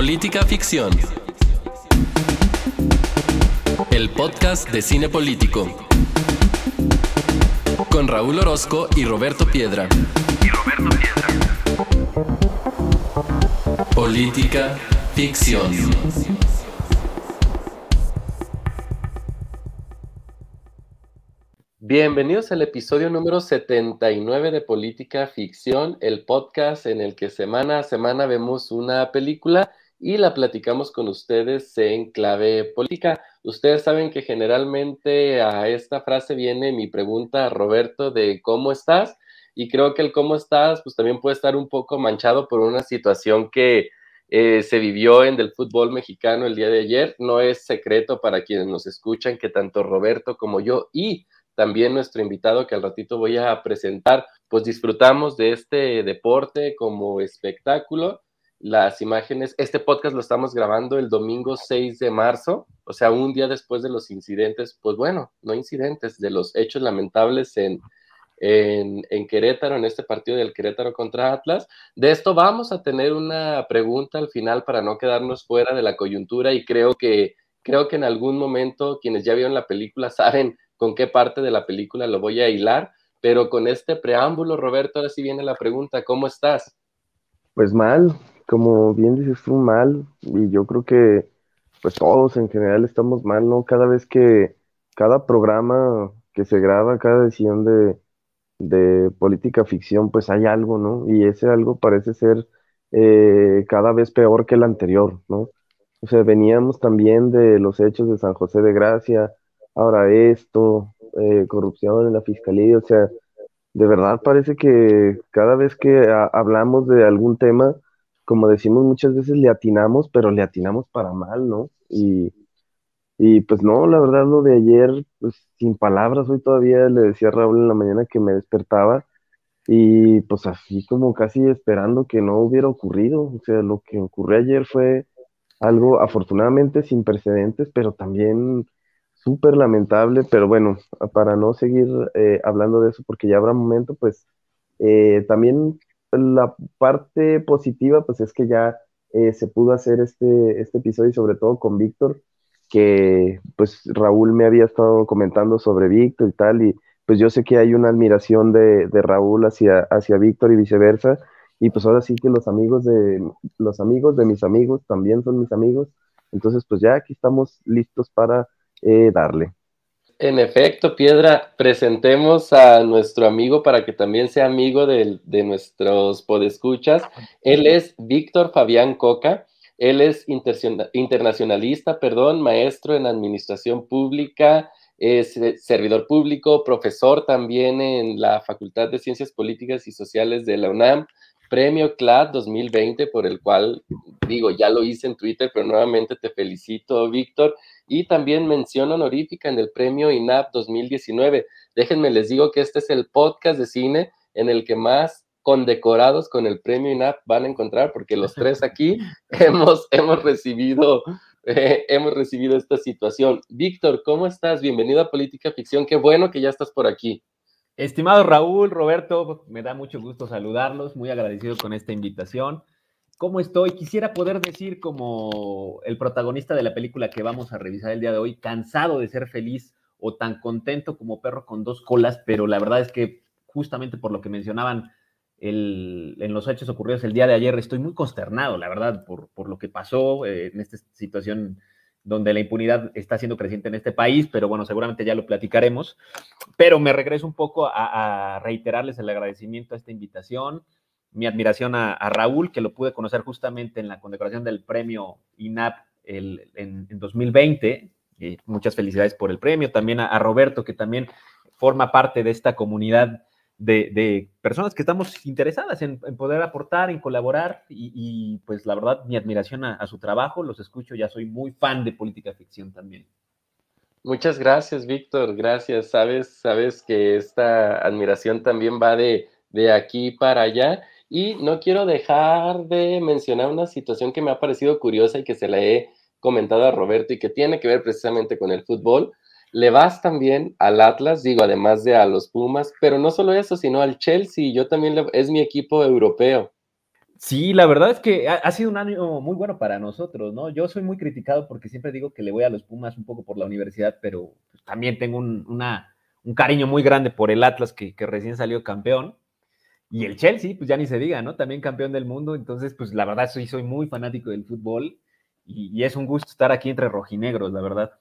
Política Ficción. El podcast de cine político. Con Raúl Orozco y Roberto Piedra. Y Roberto Piedra. Política Ficción. Bienvenidos al episodio número 79 de Política Ficción, el podcast en el que semana a semana vemos una película y la platicamos con ustedes en clave política. Ustedes saben que generalmente a esta frase viene mi pregunta, Roberto, de cómo estás. Y creo que el cómo estás, pues también puede estar un poco manchado por una situación que eh, se vivió en el fútbol mexicano el día de ayer. No es secreto para quienes nos escuchan que tanto Roberto como yo y también nuestro invitado que al ratito voy a presentar, pues disfrutamos de este deporte como espectáculo. Las imágenes, este podcast lo estamos grabando el domingo 6 de marzo, o sea, un día después de los incidentes, pues bueno, no incidentes, de los hechos lamentables en, en, en, Querétaro, en este partido del Querétaro contra Atlas. De esto vamos a tener una pregunta al final para no quedarnos fuera de la coyuntura y creo que, creo que en algún momento quienes ya vieron la película saben con qué parte de la película lo voy a hilar, pero con este preámbulo, Roberto, ahora sí viene la pregunta, ¿cómo estás? Pues mal, como bien dices tú, mal, y yo creo que pues todos en general estamos mal, ¿no? Cada vez que, cada programa que se graba, cada decisión de, de política ficción, pues hay algo, ¿no? Y ese algo parece ser eh, cada vez peor que el anterior, ¿no? O sea, veníamos también de los hechos de San José de Gracia, ahora esto, eh, corrupción en la fiscalía, o sea, de verdad parece que cada vez que hablamos de algún tema, como decimos muchas veces, le atinamos, pero le atinamos para mal, ¿no? Y, y pues no, la verdad lo de ayer, pues sin palabras, hoy todavía le decía a Raúl en la mañana que me despertaba y pues así como casi esperando que no hubiera ocurrido, o sea, lo que ocurrió ayer fue algo afortunadamente sin precedentes, pero también súper lamentable, pero bueno, para no seguir eh, hablando de eso, porque ya habrá momento, pues eh, también la parte positiva, pues es que ya eh, se pudo hacer este, este episodio sobre todo con Víctor, que pues Raúl me había estado comentando sobre Víctor y tal, y pues yo sé que hay una admiración de, de Raúl hacia, hacia Víctor y viceversa, y pues ahora sí que los amigos de los amigos de mis amigos también son mis amigos, entonces pues ya aquí estamos listos para eh, darle. En efecto, Piedra, presentemos a nuestro amigo para que también sea amigo de, nuestros podescuchas. Él es Víctor Fabián Coca. Él es internacionalista, perdón, maestro en administración pública, es servidor público, profesor también en la Facultad de Ciencias Políticas y Sociales de la UNAM, premio CLAD 2020, por el cual, digo, ya lo hice en Twitter, pero nuevamente te felicito, Víctor, y también mención honorífica en el premio INAP 2019. Déjenme les digo que este es el podcast de cine en el que más condecorados con el premio INAP van a encontrar, porque los tres aquí hemos, hemos, recibido, eh, hemos recibido esta situación. Víctor, ¿cómo estás? Bienvenido a Política Ficción. Qué bueno que ya estás por aquí. Estimado Raúl, Roberto, me da mucho gusto saludarlos, muy agradecido con esta invitación. ¿Cómo estoy? Quisiera poder decir como el protagonista de la película que vamos a revisar el día de hoy, cansado de ser feliz o tan contento como perro con dos colas, pero la verdad es que justamente por lo que mencionaban en los hechos ocurridos el día de ayer, estoy muy consternado, la verdad, por, lo que pasó eh, en esta situación donde la impunidad está siendo creciente en este país, pero bueno, seguramente ya lo platicaremos. Pero me regreso un poco a, reiterarles el agradecimiento a esta invitación, mi admiración a, Raúl, que lo pude conocer justamente en la condecoración del premio INAP en, 2020. muchas felicidades por el premio. También a Roberto, que también forma parte de esta comunidad de, personas que estamos interesadas en, poder aportar, en colaborar y, pues la verdad mi admiración a, su trabajo, los escucho, ya soy muy fan de política ficción también. Muchas gracias, Víctor, gracias. Sabes, sabes que esta admiración también va de, de aquí para allá y no quiero dejar de mencionar una situación que me ha parecido curiosa y que se la he comentado a Roberto y que tiene que ver precisamente con el fútbol le vas también al Atlas, digo, además de a los Pumas, pero no solo eso, sino al Chelsea, yo también es mi equipo europeo. Sí, la verdad es que ha, sido un año muy bueno para nosotros, ¿no? Yo soy muy criticado porque siempre digo que le voy a los Pumas un poco por la universidad, pero también tengo un, cariño muy grande por el Atlas que, recién salió campeón. Y el Chelsea, pues ya ni se diga, ¿no? También campeón del mundo. Entonces, pues la verdad soy, soy muy fanático del fútbol y, es un gusto estar aquí entre rojinegros, la verdad.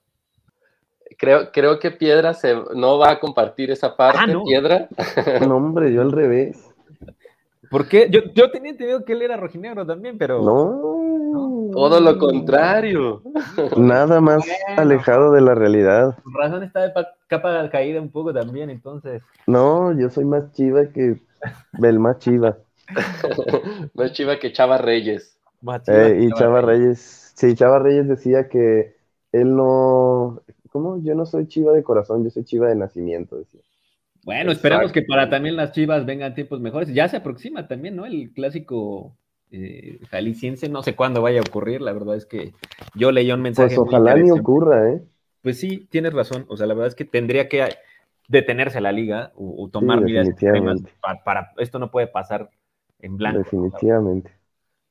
Creo, creo que Piedra se, no va a compartir esa parte, ah, Piedra. No, hombre, yo al revés. Porque yo, yo tenía entendido que él era rojinegro también, pero. No. Todo lo contrario. Nada más alejado de la realidad. Razón está de capa caída un poco también, entonces. No, yo soy más chiva que el más chiva. más chiva que Chava Reyes. Eh, y Chava, Reyes. Sí, Chava Reyes decía que él no. ¿Cómo? Yo no soy chiva de corazón, yo soy chiva de nacimiento, decía. Bueno, esperamos que para también las Chivas vengan tiempos mejores. Ya se aproxima también, ¿no? El clásico eh, jalisciense, no sé cuándo vaya a ocurrir. La verdad es que yo leí un mensaje. Pues ojalá ni ocurra, ¿eh? Pues sí, tienes razón. O sea, la verdad es que tendría que detenerse la liga o, tomar medidas para, para, esto no puede pasar en blanco. Definitivamente.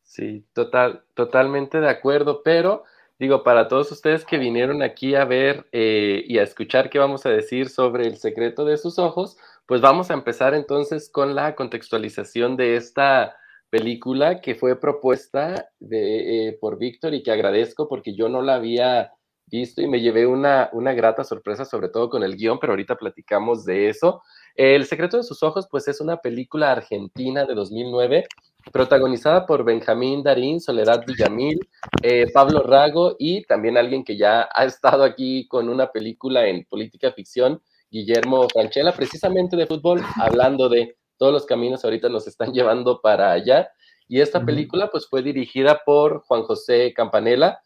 Sí, total, totalmente de acuerdo, pero digo, para todos ustedes que vinieron aquí a ver eh, y a escuchar qué vamos a decir sobre el secreto de sus ojos, pues vamos a empezar entonces con la contextualización de esta película que fue propuesta de, eh, por Víctor y que agradezco porque yo no la había visto y me llevé una, una grata sorpresa, sobre todo con el guion, pero ahorita platicamos de eso. El secreto de sus ojos, pues es una película argentina de 2009 protagonizada por Benjamín Darín, Soledad Villamil, eh, Pablo Rago y también alguien que ya ha estado aquí con una película en política ficción, Guillermo Franchella, precisamente de fútbol, hablando de todos los caminos ahorita nos están llevando para allá. Y esta película pues fue dirigida por Juan José Campanella.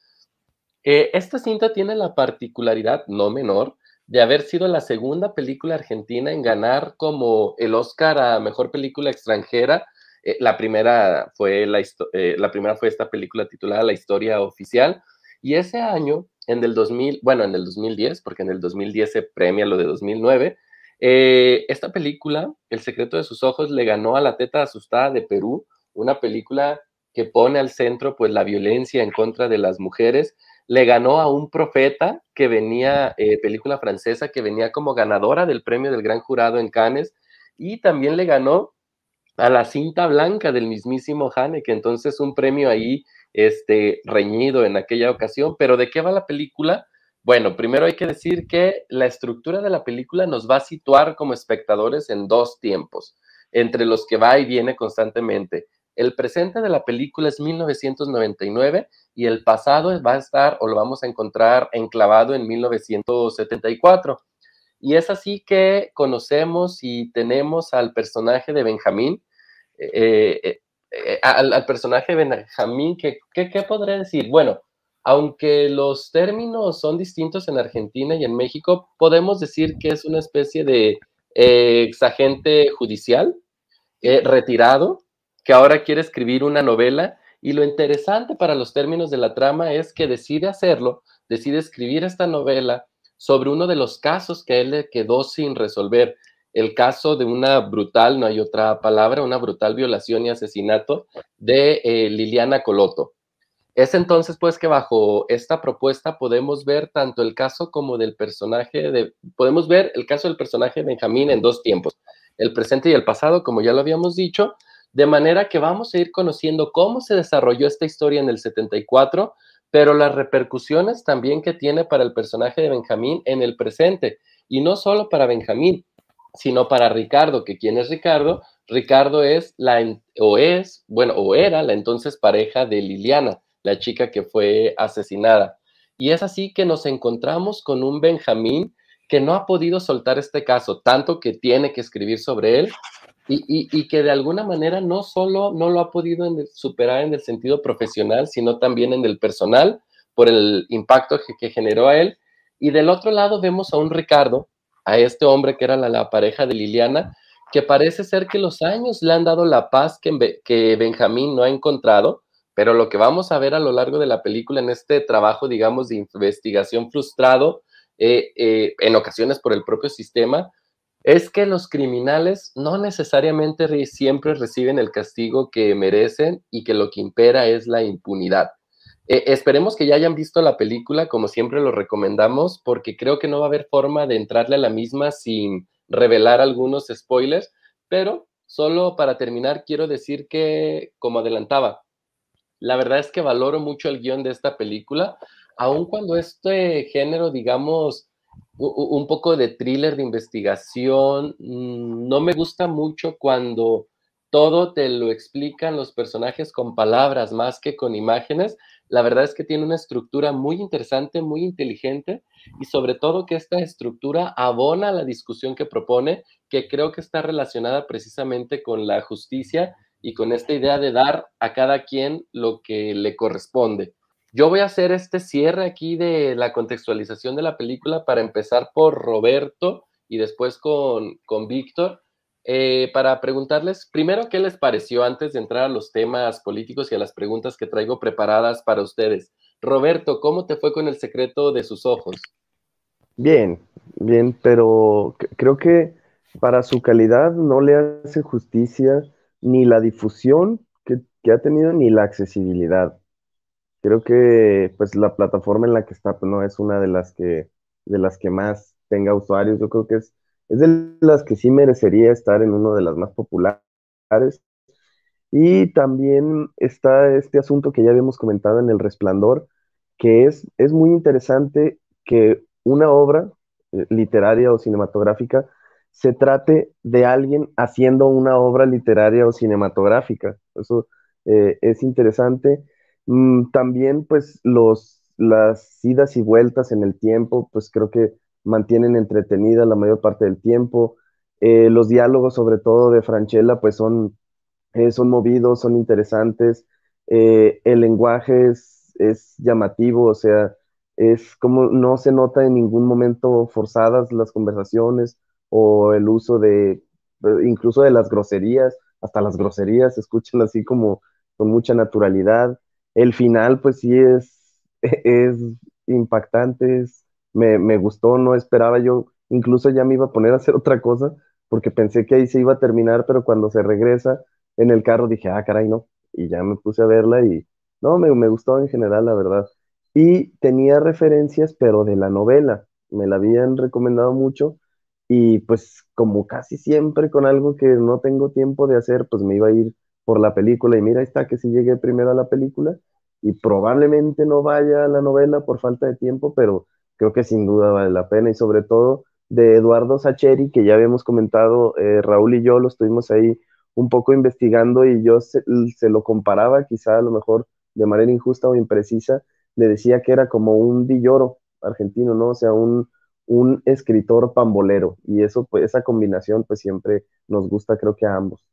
Eh, esta cinta tiene la particularidad no menor de haber sido la segunda película argentina en ganar como el Oscar a Mejor Película Extranjera eh, la, primera fue la, eh, la primera fue esta película titulada La Historia Oficial. Y ese año, en el 2000, bueno, en el 2010, porque en el 2010 se premia lo de 2009, eh, esta película, El secreto de sus ojos, le ganó a La teta asustada de Perú, una película que pone al centro pues la violencia en contra de las mujeres. Le ganó a un profeta que venía, película francesa, que venía como ganadora del premio del gran jurado en Cannes. Y también le ganó a la cinta blanca del mismísimo que entonces un premio ahí este, reñido en aquella ocasión, pero ¿de qué va la película? Bueno, primero hay que decir que la estructura de la película nos va a situar como espectadores en dos tiempos, entre los que va y viene constantemente. El presente de la película es 1999 y el pasado va a estar o lo vamos a encontrar enclavado en 1974. Y es así que conocemos y tenemos al personaje de Benjamín, eh, eh, eh, al, personaje de Benjamín, que, ¿qué podré decir? Bueno, aunque los términos son distintos en Argentina y en México, podemos decir que es una especie de exagente judicial retirado que ahora quiere escribir una novela y lo interesante para los términos de la trama es que decide hacerlo, decide escribir esta novela sobre uno de los casos que él le quedó sin resolver. El caso de una brutal, no hay otra palabra, una brutal violación y asesinato de eh, Liliana Coloto. Es entonces pues que bajo esta propuesta podemos ver tanto el caso como del personaje de, podemos ver el caso del personaje Benjamín en dos tiempos, el presente y el pasado, como ya lo habíamos dicho, de manera que vamos a ir conociendo cómo se desarrolló esta historia en el 74, pero las repercusiones también que tiene para el personaje de Benjamín en el presente. Y no solo para Benjamín, sino para Ricardo, que quién es Ricardo? Ricardo es la, o es, bueno, o era la entonces pareja de Liliana, la chica que fue asesinada. Y es así que nos encontramos con un Benjamín que no ha podido soltar este caso, tanto que tiene que escribir sobre él y, que de alguna manera no solo no lo ha podido superar en el sentido profesional, sino también en el personal, por el impacto que, generó a él. Y del otro lado vemos a un Ricardo, a este hombre que era la, pareja de Liliana, que parece ser que los años le han dado la paz que, que Benjamín no ha encontrado, pero lo que vamos a ver a lo largo de la película en este trabajo, digamos, de investigación frustrado, eh, eh, en ocasiones por el propio sistema, es que los criminales no necesariamente siempre reciben el castigo que merecen y que lo que impera es la impunidad. Eh, esperemos que ya hayan visto la película, como siempre lo recomendamos, porque creo que no va a haber forma de entrarle a la misma sin revelar algunos spoilers, pero solo para terminar quiero decir que, como adelantaba, la verdad es que valoro mucho el guion de esta película, aun cuando este género, digamos, un poco de thriller de investigación, mm, no me gusta mucho cuando todo te lo explican los personajes con palabras más que con imágenes. La verdad es que tiene una estructura muy interesante, muy inteligente y sobre todo que esta estructura abona la discusión que propone, que creo que está relacionada precisamente con la justicia y con esta idea de dar a cada quien lo que le corresponde. Yo voy a hacer este cierre aquí de la contextualización de la película para empezar por Roberto y después con, con Víctor eh, para preguntarles primero qué les pareció antes de entrar a los temas políticos y a las preguntas que traigo preparadas para ustedes. Roberto, ¿cómo te fue con el secreto de sus ojos? Bien, bien, pero creo que para su calidad no le hace justicia ni la difusión que, que ha tenido ni la accesibilidad. Creo que pues la plataforma en la que está pues, no es una de las que de las que más tenga usuarios. Yo creo que es es de las que sí merecería estar en uno de las más populares. Y también está este asunto que ya habíamos comentado en El Resplandor, que es, es muy interesante que una obra eh, literaria o cinematográfica se trate de alguien haciendo una obra literaria o cinematográfica. Eso eh, es interesante. Mm, también, pues, los, las idas y vueltas en el tiempo, pues creo que mantienen entretenida la mayor parte del tiempo. Eh, los diálogos, sobre todo de Franchella, pues son, eh, son movidos, son interesantes. Eh, el lenguaje es, es, llamativo, o sea, es como no se nota en ningún momento forzadas las conversaciones o el uso de, incluso de las groserías, hasta las groserías se escuchan así como con mucha naturalidad. El final, pues sí es, es impactante, es me, gustó, no esperaba yo, incluso ya me iba a poner a hacer otra cosa, porque pensé que ahí se iba a terminar, pero cuando se regresa en el carro dije, ah, caray, no, y ya me puse a verla y no, me, me gustó en general, la verdad. Y tenía referencias, pero de la novela, me la habían recomendado mucho y pues como casi siempre con algo que no tengo tiempo de hacer, pues me iba a ir por la película y mira, está que si llegué primero a la película y probablemente no vaya a la novela por falta de tiempo, pero creo que sin duda vale la pena y sobre todo de Eduardo Sacheri, que ya habíamos comentado, eh, Raúl y yo lo estuvimos ahí un poco investigando y yo se, lo comparaba quizá a lo mejor de manera injusta o imprecisa, le decía que era como un villoro argentino, ¿no? O sea, un, un escritor pambolero y eso, pues esa combinación pues siempre nos gusta creo que a ambos.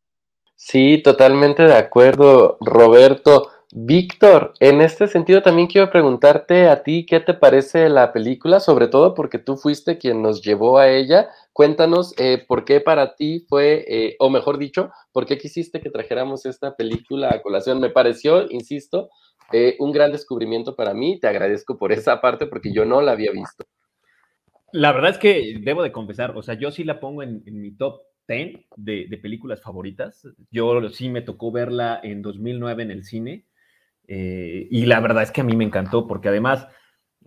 Sí, totalmente de acuerdo, Roberto. Víctor, en este sentido también quiero preguntarte a ti qué te parece la película, sobre todo porque tú fuiste quien nos llevó a ella. Cuéntanos eh, por qué para ti fue, eh, o mejor dicho, por qué quisiste que trajéramos esta película a colación. Me pareció, insisto, eh, un gran descubrimiento para mí. Te agradezco por esa parte porque yo no la había visto. La verdad es que debo de confesar, o sea, yo sí la pongo en, mi top 10 de, de películas favoritas. Yo sí me tocó verla en 2009 en el cine eh, y la verdad es que a mí me encantó, porque además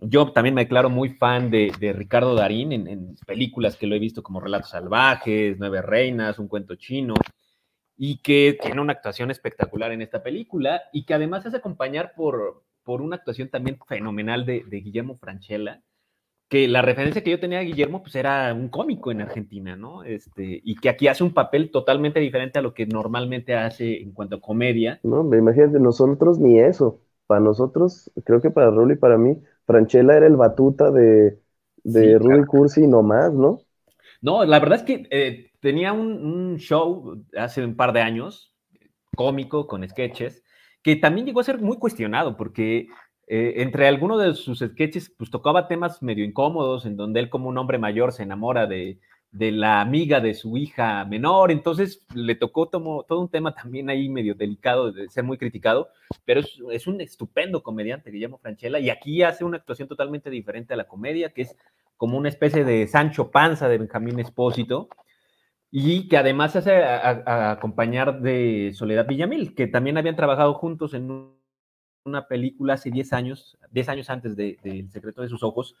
yo también me declaro muy fan de, Ricardo Darín en, películas que lo he visto como Relatos Salvajes, Nueve Reinas, Un Cuento Chino, y que tiene una actuación espectacular en esta película y que además es acompañar por, por una actuación también fenomenal de, de Guillermo Franchella que la referencia que yo tenía de Guillermo pues era un cómico en Argentina, ¿no? Este, y que aquí hace un papel totalmente diferente a lo que normalmente hace en cuanto a comedia. No, me imagínate, nosotros ni eso. Para nosotros, creo que para Rulo y para mí, Franchella era el batuta de, de Rudy Cursi y no más, ¿no? No, la verdad es que eh, tenía un, un, show hace un par de años, cómico, con sketches, que también llegó a ser muy cuestionado porque eh, entre algunos de sus sketches, pues tocaba temas medio incómodos, en donde él como un hombre mayor se enamora de, la amiga de su hija menor, entonces le tocó todo un tema también ahí medio delicado de ser muy criticado, pero es, un estupendo comediante, Guillermo Franchella, y aquí hace una actuación totalmente diferente a la comedia, que es como una especie de Sancho Panza de Benjamín Espósito, y que además se hace acompañar de Soledad Villamil, que también habían trabajado juntos en una película hace 10 años, 10 años antes de, El secreto de sus ojos,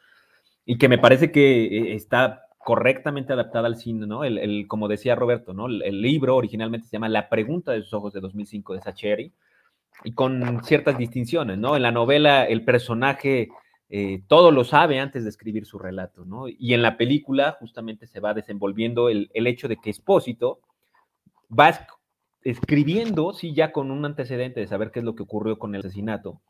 y que me parece que eh, está correctamente adaptada al cine, ¿no? El, como decía Roberto, ¿no? El, libro originalmente se llama La pregunta de sus ojos de 2005 de Sacheri, y con ciertas distinciones, ¿no? En la novela el personaje eh, todo lo sabe antes de escribir su relato, ¿no? Y en la película justamente se va desenvolviendo el, hecho de que Espósito va escribiendo, sí, ya con un antecedente de saber qué es lo que ocurrió con el asesinato,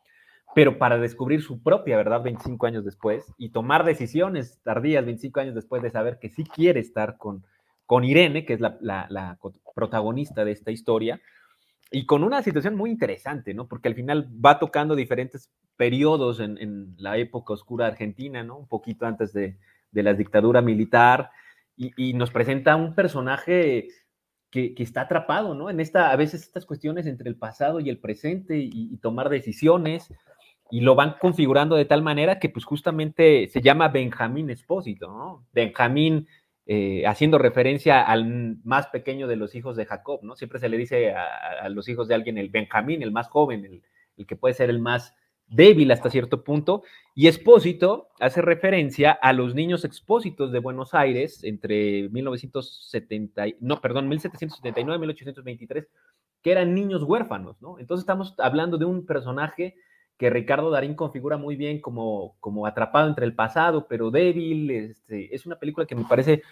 pero para descubrir su propia verdad 25 años después y tomar decisiones tardías 25 años después de saber que sí quiere estar con, con Irene, que es la, la protagonista de esta historia, y con una situación muy interesante, ¿no? Porque al final va tocando diferentes periodos en, la época oscura argentina, ¿no? Un poquito antes de, la dictadura militar, y, nos presenta un personaje que, está atrapado, ¿no? En esta, a veces estas cuestiones entre el pasado y el presente y, tomar decisiones, y lo van configurando de tal manera que pues justamente se llama Benjamín Espósito, ¿no? Benjamín eh, haciendo referencia al más pequeño de los hijos de Jacob, ¿no? Siempre se le dice a, los hijos de alguien el Benjamín, el más joven, el, que puede ser el más débil hasta cierto punto, y Expósito hace referencia a los niños expósitos de Buenos Aires entre 1970, no, perdón, 1779 y 1823, que eran niños huérfanos, ¿no? Entonces estamos hablando de un personaje que Ricardo Darín configura muy bien como, como atrapado entre el pasado, pero débil. Este, es una película que me parece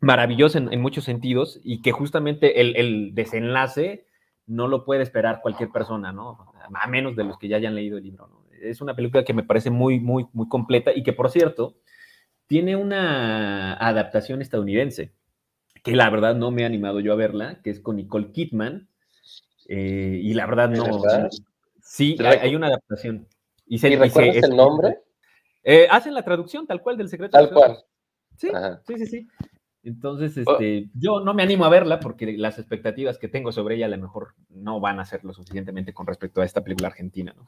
maravillosa en, muchos sentidos y que justamente el, desenlace no lo puede esperar cualquier persona, ¿no? A menos de los que ya hayan leído el libro, ¿no? Es una película que me parece muy, muy, muy completa y que, por cierto, tiene una adaptación estadounidense, que la verdad no me he animado yo a verla, que es con Nicole Kidman. Eh, y la verdad no, Sí, hay, una adaptación. ¿Y, se, recuerdas el nombre? Eh, hacen la traducción tal cual del secreto. Tal cual. Sí, sí, sí, sí. Entonces, este, yo no me animo a verla porque las expectativas que tengo sobre ella a lo mejor no van a ser lo suficientemente con respecto a esta película argentina, ¿no?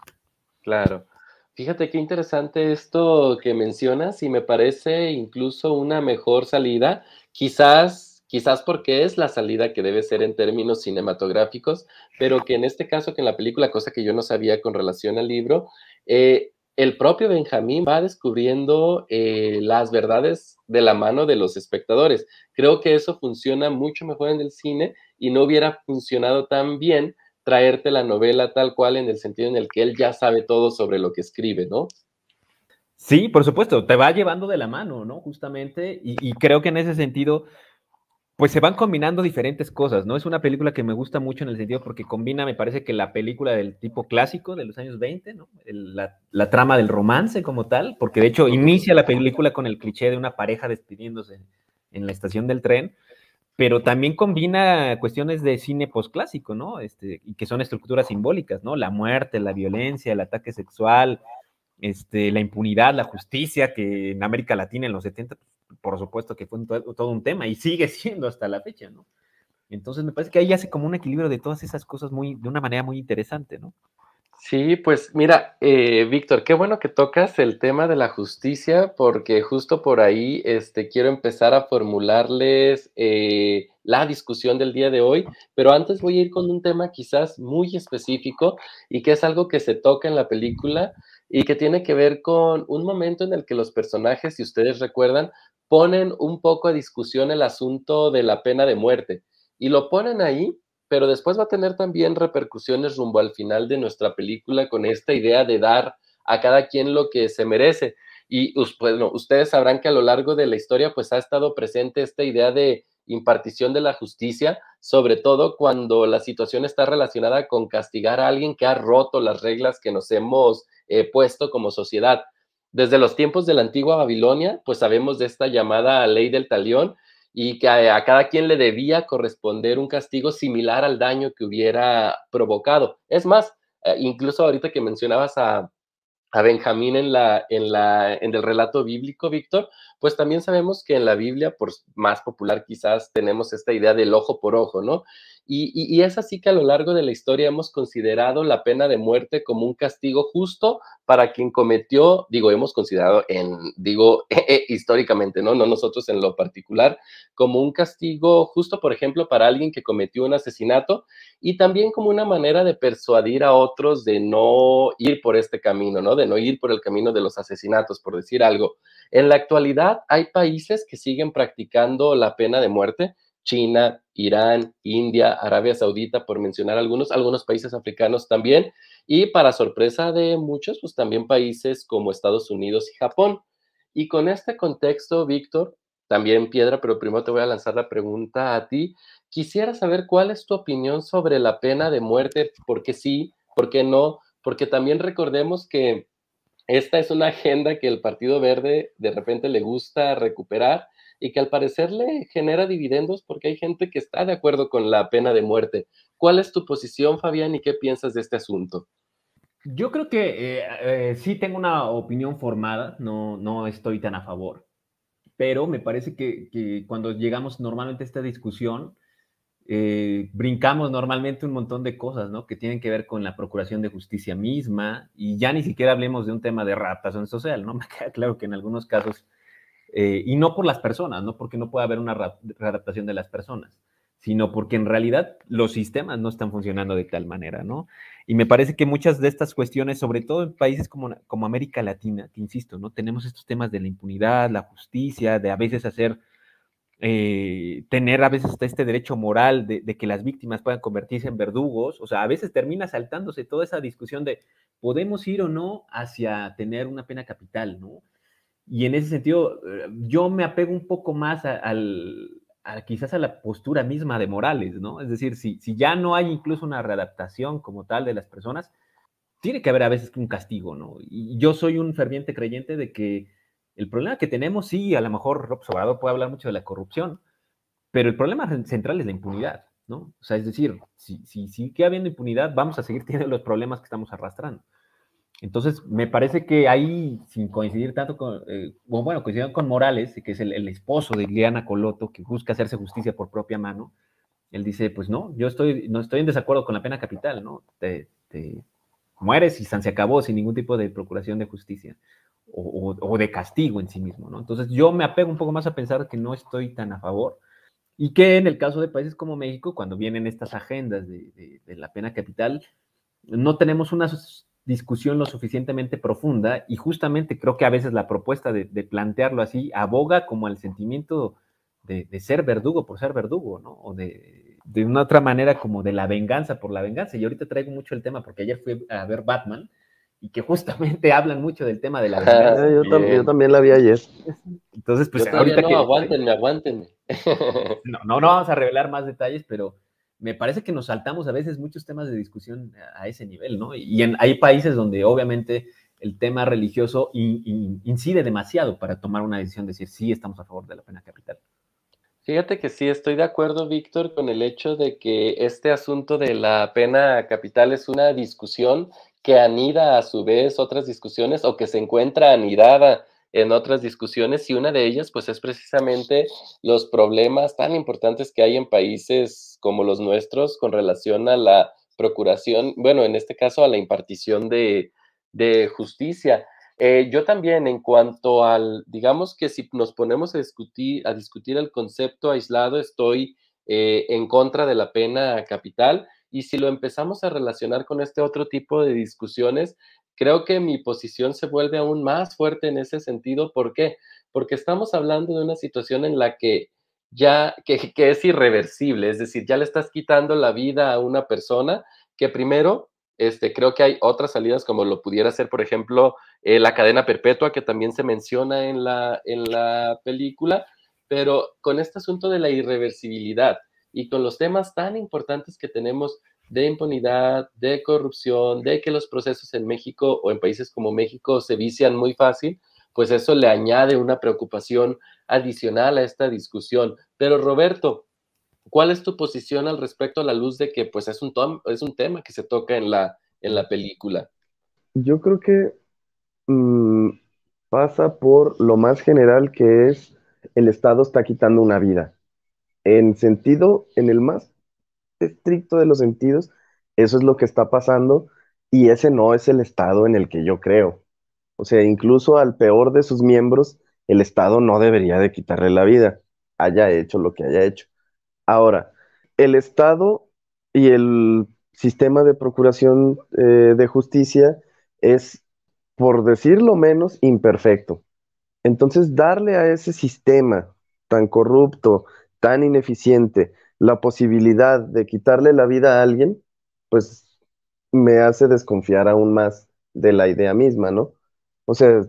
Claro. Fíjate qué interesante esto que mencionas y me parece incluso una mejor salida. Quizás quizás porque es la salida que debe ser en términos cinematográficos, pero que en este caso, que en la película, cosa que yo no sabía con relación al libro, eh, el propio Benjamín va descubriendo eh, las verdades de la mano de los espectadores. Creo que eso funciona mucho mejor en el cine y no hubiera funcionado tan bien traerte la novela tal cual en el sentido en el que él ya sabe todo sobre lo que escribe, ¿no? Sí, por supuesto, te va llevando de la mano, ¿no? Justamente, y, y creo que en ese sentido pues se van combinando diferentes cosas, ¿no? Es una película que me gusta mucho en el sentido porque combina, me parece que la película del tipo clásico de los años 20, ¿no? la, trama del romance como tal, porque de hecho inicia la película con el cliché de una pareja despidiéndose en la estación del tren, pero también combina cuestiones de cine posclásico, ¿no? Este, y que son estructuras simbólicas, ¿no? La muerte, la violencia, el ataque sexual, este, la impunidad, la justicia, que en América Latina en los 70 por supuesto que fue todo un tema y sigue siendo hasta la fecha, ¿no? Entonces me parece que ahí hace como un equilibrio de todas esas cosas muy, de una manera muy interesante, ¿no? Sí, pues mira, eh, Víctor, qué bueno que tocas el tema de la justicia, porque justo por ahí este, quiero empezar a formularles eh, la discusión del día de hoy, pero antes voy a ir con un tema quizás muy específico y que es algo que se toca en la película y que tiene que ver con un momento en el que los personajes, si ustedes recuerdan, ponen un poco a discusión el asunto de la pena de muerte y lo ponen ahí, pero después va a tener también repercusiones rumbo al final de nuestra película con esta idea de dar a cada quien lo que se merece. Y pues, bueno, ustedes sabrán que a lo largo de la historia pues ha estado presente esta idea de impartición de la justicia, sobre todo cuando la situación está relacionada con castigar a alguien que ha roto las reglas que nos hemos eh, puesto como sociedad. Desde los tiempos de la antigua Babilonia, pues sabemos de esta llamada ley del talión y que a, cada quien le debía corresponder un castigo similar al daño que hubiera provocado. Es más, eh, incluso ahorita que mencionabas a, Benjamín en, la, en, la, en el relato bíblico, Víctor, pues también sabemos que en la Biblia, por más popular quizás, tenemos esta idea del ojo por ojo, ¿no? Y, es así que a lo largo de la historia hemos considerado la pena de muerte como un castigo justo para quien cometió, digo, hemos considerado en, digo, históricamente, ¿no? No nosotros en lo particular, como un castigo justo, por ejemplo, para alguien que cometió un asesinato y también como una manera de persuadir a otros de no ir por este camino, ¿no? De no ir por el camino de los asesinatos, por decir algo. En la actualidad hay países que siguen practicando la pena de muerte China, Irán, India, Arabia Saudita, por mencionar algunos, algunos países africanos también, y para sorpresa de muchos, pues también países como Estados Unidos y Japón. Y con este contexto, Víctor, también Piedra, pero primero te voy a lanzar la pregunta a ti. Quisiera saber cuál es tu opinión sobre la pena de muerte, por qué sí, por qué no, porque también recordemos que esta es una agenda que el Partido Verde de repente le gusta recuperar y que al parecer le genera dividendos porque hay gente que está de acuerdo con la pena de muerte. ¿Cuál es tu posición, Fabián, y qué piensas de este asunto? Yo creo que eh, eh, sí tengo una opinión formada, no, no estoy tan a favor, pero me parece que, cuando llegamos normalmente a esta discusión, eh, brincamos normalmente un montón de cosas, ¿no? Que tienen que ver con la procuración de justicia misma y ya ni siquiera hablemos de un tema de en social, ¿no? Me queda claro que en algunos casos eh, y no por las personas, no porque no pueda haber una readaptación de las personas, sino porque en realidad los sistemas no están funcionando de tal manera, ¿no? Y me parece que muchas de estas cuestiones, sobre todo en países como, como América Latina, que insisto, ¿no? Tenemos estos temas de la impunidad, la justicia, de a veces hacer, eh, tener a veces hasta este derecho moral de, de, que las víctimas puedan convertirse en verdugos, o sea, a veces termina saltándose toda esa discusión de podemos ir o no hacia tener una pena capital, ¿no? Y en ese sentido, eh, yo me apego un poco más al, quizás a la postura misma de Morales, ¿no? Es decir, si, si ya no hay incluso una readaptación como tal de las personas, tiene que haber a veces un castigo, ¿no? Y yo soy un ferviente creyente de que el problema que tenemos, sí, a lo mejor Rob Obrador puede hablar mucho de la corrupción, pero el problema central es la impunidad, ¿no? O sea, es decir, si, si sigue habiendo impunidad, vamos a seguir teniendo los problemas que estamos arrastrando. Entonces, me parece que ahí, sin coincidir tanto con, eh, bueno, coincidiendo con Morales, que es el, esposo de Liliana Coloto, que busca hacerse justicia por propia mano, él dice, pues no, yo estoy, no estoy en desacuerdo con la pena capital, ¿no? Te, mueres y se acabó sin ningún tipo de procuración de justicia o, de castigo en sí mismo, ¿no? Entonces, yo me apego un poco más a pensar que no estoy tan a favor y que en el caso de países como México, cuando vienen estas agendas de, de la pena capital, no tenemos unas discusión lo suficientemente profunda y justamente creo que a veces la propuesta de, plantearlo así aboga como al sentimiento de, ser verdugo por ser verdugo, ¿no? O de, una otra manera como de la venganza por la venganza. Y ahorita traigo mucho el tema porque ayer fui a ver Batman y que justamente hablan mucho del tema de la venganza. yo, también, la vi ayer. Entonces, pues ahorita no, aguántenme, aguántenme. No, no, no vamos a revelar más detalles, pero me parece que nos saltamos a veces muchos temas de discusión a ese nivel, ¿no? Y hay países donde obviamente el tema religioso incide demasiado para tomar una decisión de decir sí estamos a favor de la pena capital. Fíjate que sí, estoy de acuerdo, Víctor, con el hecho de que este asunto de la pena capital es una discusión que anida a su vez otras discusiones o que se encuentra anidada en otras discusiones y una de ellas pues es precisamente los problemas tan importantes que hay en países como los nuestros con relación a la procuración, bueno, en este caso a la impartición de, justicia. Eh, yo también en cuanto al, digamos que si nos ponemos a discutir, a discutir el concepto aislado, estoy eh, en contra de la pena capital y si lo empezamos a relacionar con este otro tipo de discusiones, creo que mi posición se vuelve aún más fuerte en ese sentido. ¿Por qué? Porque estamos hablando de una situación en la que ya, que, es irreversible, es decir, ya le estás quitando la vida a una persona que primero, este, creo que hay otras salidas como lo pudiera ser, por ejemplo, eh, la cadena perpetua que también se menciona en la, en la película, pero con este asunto de la irreversibilidad y con los temas tan importantes que tenemos de impunidad, de corrupción, de que los procesos en México o en países como México se vician muy fácil, pues eso le añade una preocupación adicional a esta discusión. Pero Roberto, ¿cuál es tu posición al respecto a la luz de que pues es un, es un tema que se toca en la, en la película? Yo creo que mm, pasa por lo más general que es el Estado está quitando una vida. En sentido, en el más estricto de los sentidos, eso es lo que está pasando y ese no es el estado en el que yo creo. O sea, incluso al peor de sus miembros, el Estado no debería de quitarle la vida, haya hecho lo que haya hecho. Ahora, el Estado y el sistema de procuración eh, de justicia es, por decirlo menos, imperfecto. Entonces, darle a ese sistema tan corrupto, tan ineficiente, la posibilidad de quitarle la vida a alguien, pues me hace desconfiar aún más de la idea misma, ¿no? O sea,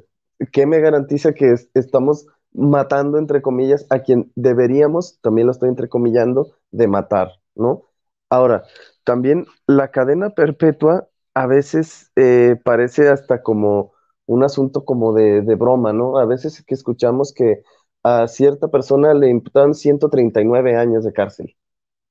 ¿qué me garantiza que estamos matando, entre comillas, a quien deberíamos, también lo estoy entrecomillando, de matar, ¿no? Ahora, también la cadena perpetua a veces eh, parece hasta como un asunto como de, de, broma, ¿no? A veces que escuchamos que a cierta persona le imputan 139 años de cárcel.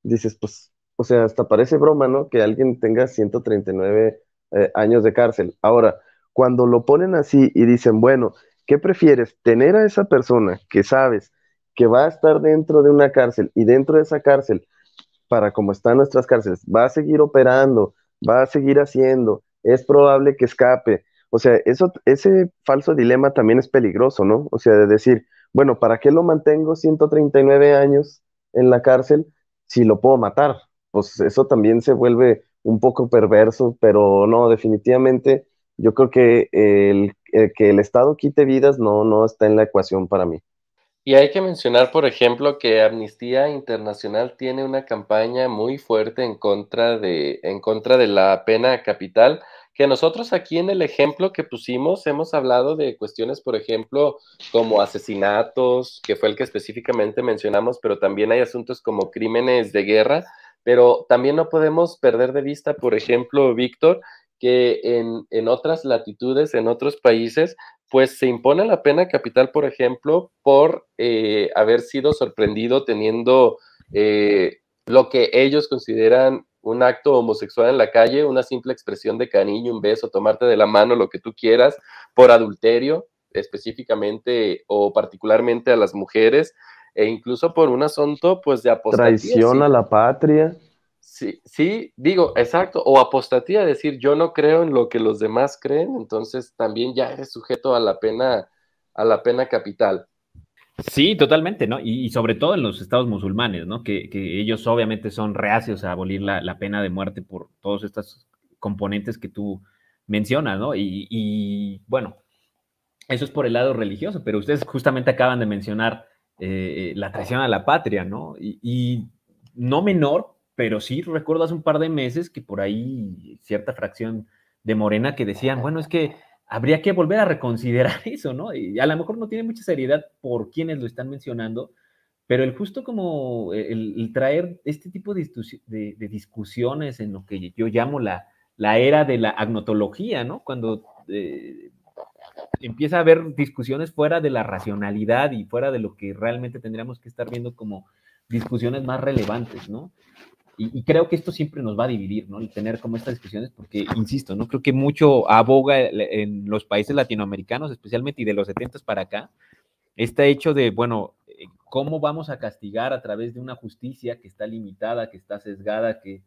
Dices, pues, o sea, hasta parece broma, ¿no? Que alguien tenga 139 eh, años de cárcel. Ahora, cuando lo ponen así y dicen, bueno, ¿qué prefieres? Tener a esa persona que sabes que va a estar dentro de una cárcel y dentro de esa cárcel, para como están nuestras cárceles, va a seguir operando, va a seguir haciendo, es probable que escape. O sea, eso, ese falso dilema también es peligroso, ¿no? O sea, de decir, bueno, ¿para qué lo mantengo 139 años en la cárcel si lo puedo matar? Pues eso también se vuelve un poco perverso, pero no, definitivamente yo creo que el, que el Estado quite vidas no, no está en la ecuación para mí. Y hay que mencionar, por ejemplo, que Amnistía Internacional tiene una campaña muy fuerte en contra de, en contra de la pena capital, que nosotros aquí en el ejemplo que pusimos hemos hablado de cuestiones, por ejemplo, como asesinatos, que fue el que específicamente mencionamos, pero también hay asuntos como crímenes de guerra, pero también no podemos perder de vista, por ejemplo, Víctor, que en, otras latitudes, en otros países, pues se impone la pena capital, por ejemplo, por eh, haber sido sorprendido teniendo eh, lo que ellos consideran un acto homosexual en la calle, una simple expresión de cariño, un beso, tomarte de la mano, lo que tú quieras, por adulterio específicamente o particularmente a las mujeres, e incluso por un asunto pues de apostatía. Traición a la patria. Sí, sí, digo, exacto, o apostatía, decir yo no creo en lo que los demás creen, entonces también ya eres sujeto a la pena, a la pena capital. Sí, totalmente, ¿no? Y, sobre todo en los estados musulmanes, ¿no? Que, ellos obviamente son reacios a abolir la, pena de muerte por todos estos componentes que tú mencionas, ¿no? Y, bueno, eso es por el lado religioso, pero ustedes justamente acaban de mencionar eh, la traición a la patria, ¿no? y no menor, pero sí recuerdo hace un par de meses que por ahí cierta fracción de Morena que decían, bueno, es que habría que volver a reconsiderar eso, ¿no? Y a lo mejor no tiene mucha seriedad por quienes lo están mencionando, pero el justo como el, traer este tipo de, discusiones en lo que yo llamo la, la era de la agnotología, ¿no? Cuando eh, empieza a haber discusiones fuera de la racionalidad y fuera de lo que realmente tendríamos que estar viendo como discusiones más relevantes, ¿no? Y, creo que esto siempre nos va a dividir, ¿no? El tener como estas discusiones, porque, insisto, ¿no? Creo que mucho aboga en los países latinoamericanos, especialmente y de los 70 para acá, está hecho de, bueno, eh, ¿cómo vamos a castigar a través de una justicia que está limitada, que está sesgada, que,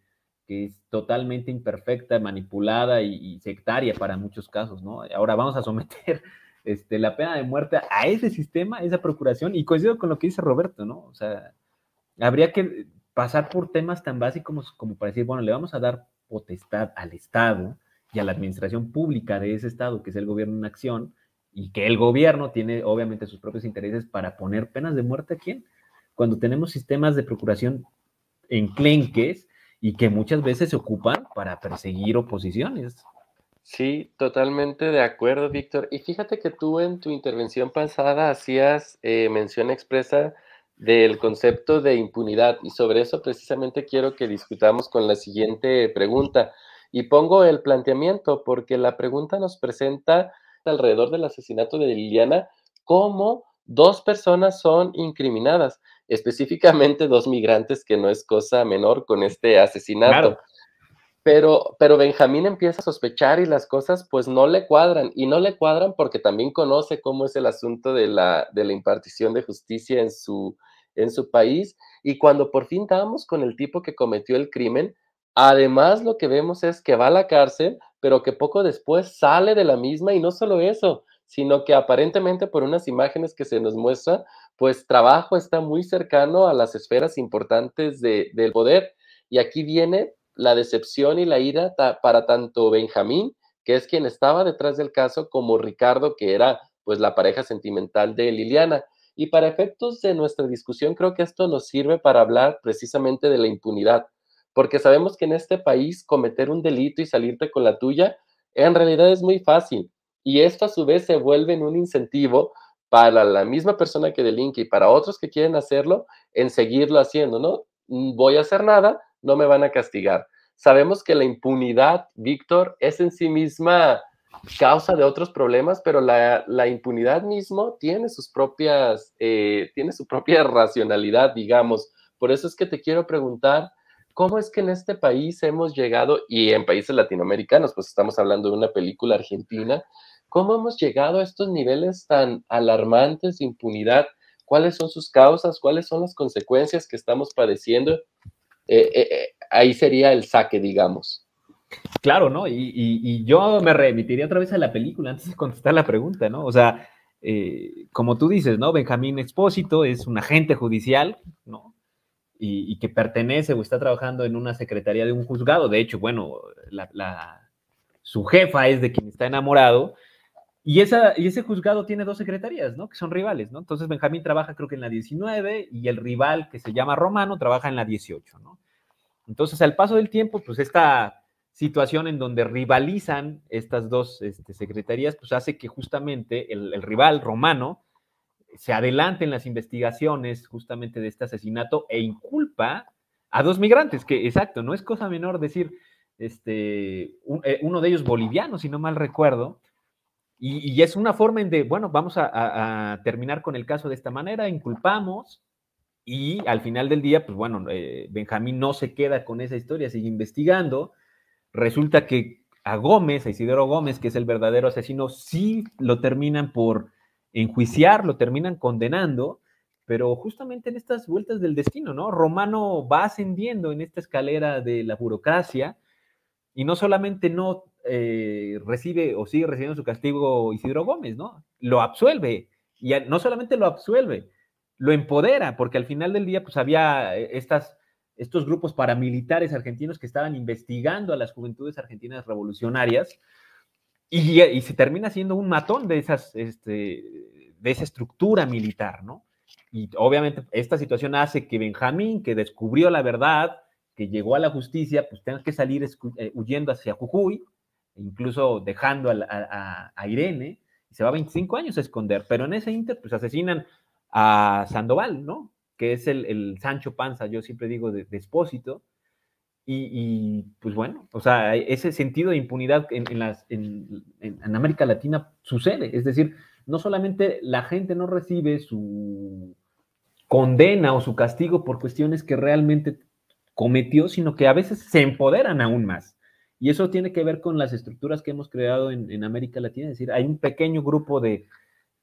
que es totalmente imperfecta, manipulada y, sectaria para muchos casos, ¿no? Ahora vamos a someter este, la pena de muerte a ese sistema, a esa procuración, y coincido con lo que dice Roberto, ¿no? O sea, habría que pasar por temas tan básicos como para decir, bueno, le vamos a dar potestad al Estado y a la administración pública de ese Estado, que es el gobierno en acción, y que el gobierno tiene obviamente sus propios intereses para poner penas de muerte a quién, cuando tenemos sistemas de procuración enclenques y que muchas veces se ocupan para perseguir oposiciones. Sí, totalmente de acuerdo, Víctor. Y fíjate que tú en tu intervención pasada hacías eh, mención expresa del concepto de impunidad y sobre eso precisamente quiero que discutamos con la siguiente pregunta. Y pongo el planteamiento porque la pregunta nos presenta alrededor del asesinato de Liliana cómo dos personas son incriminadas, específicamente dos migrantes, que no es cosa menor con este asesinato. Pero, pero Benjamín empieza a sospechar y las cosas pues no le cuadran. Y no le cuadran porque también conoce cómo es el asunto de la, de la impartición de justicia en su, en su país y cuando por fin damos con el tipo que cometió el crimen, además lo que vemos es que va a la cárcel, pero que poco después sale de la misma y no solo eso, sino que aparentemente por unas imágenes que se nos muestran, pues trabajo está muy cercano a las esferas importantes del poder. Y aquí viene la decepción y la ira para tanto Benjamín, que es quien estaba detrás del caso, como Ricardo, que era pues la pareja sentimental de Liliana. Y para efectos de nuestra discusión, creo que esto nos sirve para hablar precisamente de la impunidad, porque sabemos que en este país cometer un delito y salirte con la tuya, en realidad es muy fácil. Y esto a su vez se vuelve en un incentivo para la misma persona que delinque y para otros que quieren hacerlo, en seguirlo haciendo, ¿no? Mm, voy a hacer nada, no me van a castigar. Sabemos que la impunidad, Víctor, es en sí misma causa de otros problemas, pero la, impunidad mismo tiene sus propias, eh, tiene su propia racionalidad, digamos. Por eso es que te quiero preguntar, ¿cómo es que en este país hemos llegado, y en países latinoamericanos, pues estamos hablando de una película argentina, ¿cómo hemos llegado a estos niveles tan alarmantes de impunidad? ¿Cuáles son sus causas? ¿Cuáles son las consecuencias que estamos padeciendo? Eh, eh, ahí sería el saque, digamos. Claro, ¿no? Y, yo me remitiría otra vez a la película antes de contestar la pregunta, ¿no? O sea, eh, como tú dices, ¿no? Benjamín Expósito es un agente judicial, ¿no? Y, que pertenece o está trabajando en una secretaría de un juzgado. De hecho, bueno, su jefa es de quien está enamorado. Y, esa, y ese juzgado tiene dos secretarías, ¿no? Que son rivales, ¿no? Entonces Benjamín trabaja creo que en la 19 y el rival que se llama Romano trabaja en la 18, ¿no? Entonces, al paso del tiempo, pues esta situación en donde rivalizan estas dos este, secretarías, pues hace que justamente el, rival romano se adelante en las investigaciones justamente de este asesinato e inculpa a dos migrantes, que exacto, no es cosa menor decir, este, eh, uno de ellos boliviano, si no mal recuerdo, y, es una forma en de, bueno, vamos a, terminar con el caso de esta manera, inculpamos, y al final del día, pues bueno, eh, Benjamín no se queda con esa historia, sigue investigando, resulta que a Gómez, a Isidoro Gómez, que es el verdadero asesino, sí lo terminan por enjuiciar, lo terminan condenando, pero justamente en estas vueltas del destino, ¿no? Romano va ascendiendo en esta escalera de la burocracia y no solamente no eh, recibe o sigue recibiendo su castigo Isidoro Gómez, ¿no? Lo absuelve y no solamente lo absuelve, lo empodera, porque al final del día pues había eh, estas estos grupos paramilitares argentinos que estaban investigando a las juventudes argentinas revolucionarias y, se termina siendo un matón de, esas, este, de esa estructura militar, ¿no? Y obviamente esta situación hace que Benjamín, que descubrió la verdad, que llegó a la justicia, pues tenga que salir eh, huyendo hacia Jujuy, incluso dejando a, Irene, y se va 25 años a esconder, pero en ese inter, pues asesinan a Sandoval, ¿no? que es el, Sancho Panza, yo siempre digo, de, de Y, pues bueno, o sea, ese sentido de impunidad en, las, en, América Latina sucede. Es decir, no solamente la gente no recibe su condena o su castigo por cuestiones que realmente cometió, sino que a veces se empoderan aún más. Y eso tiene que ver con las estructuras que hemos creado en América Latina. Es decir, hay un pequeño grupo de,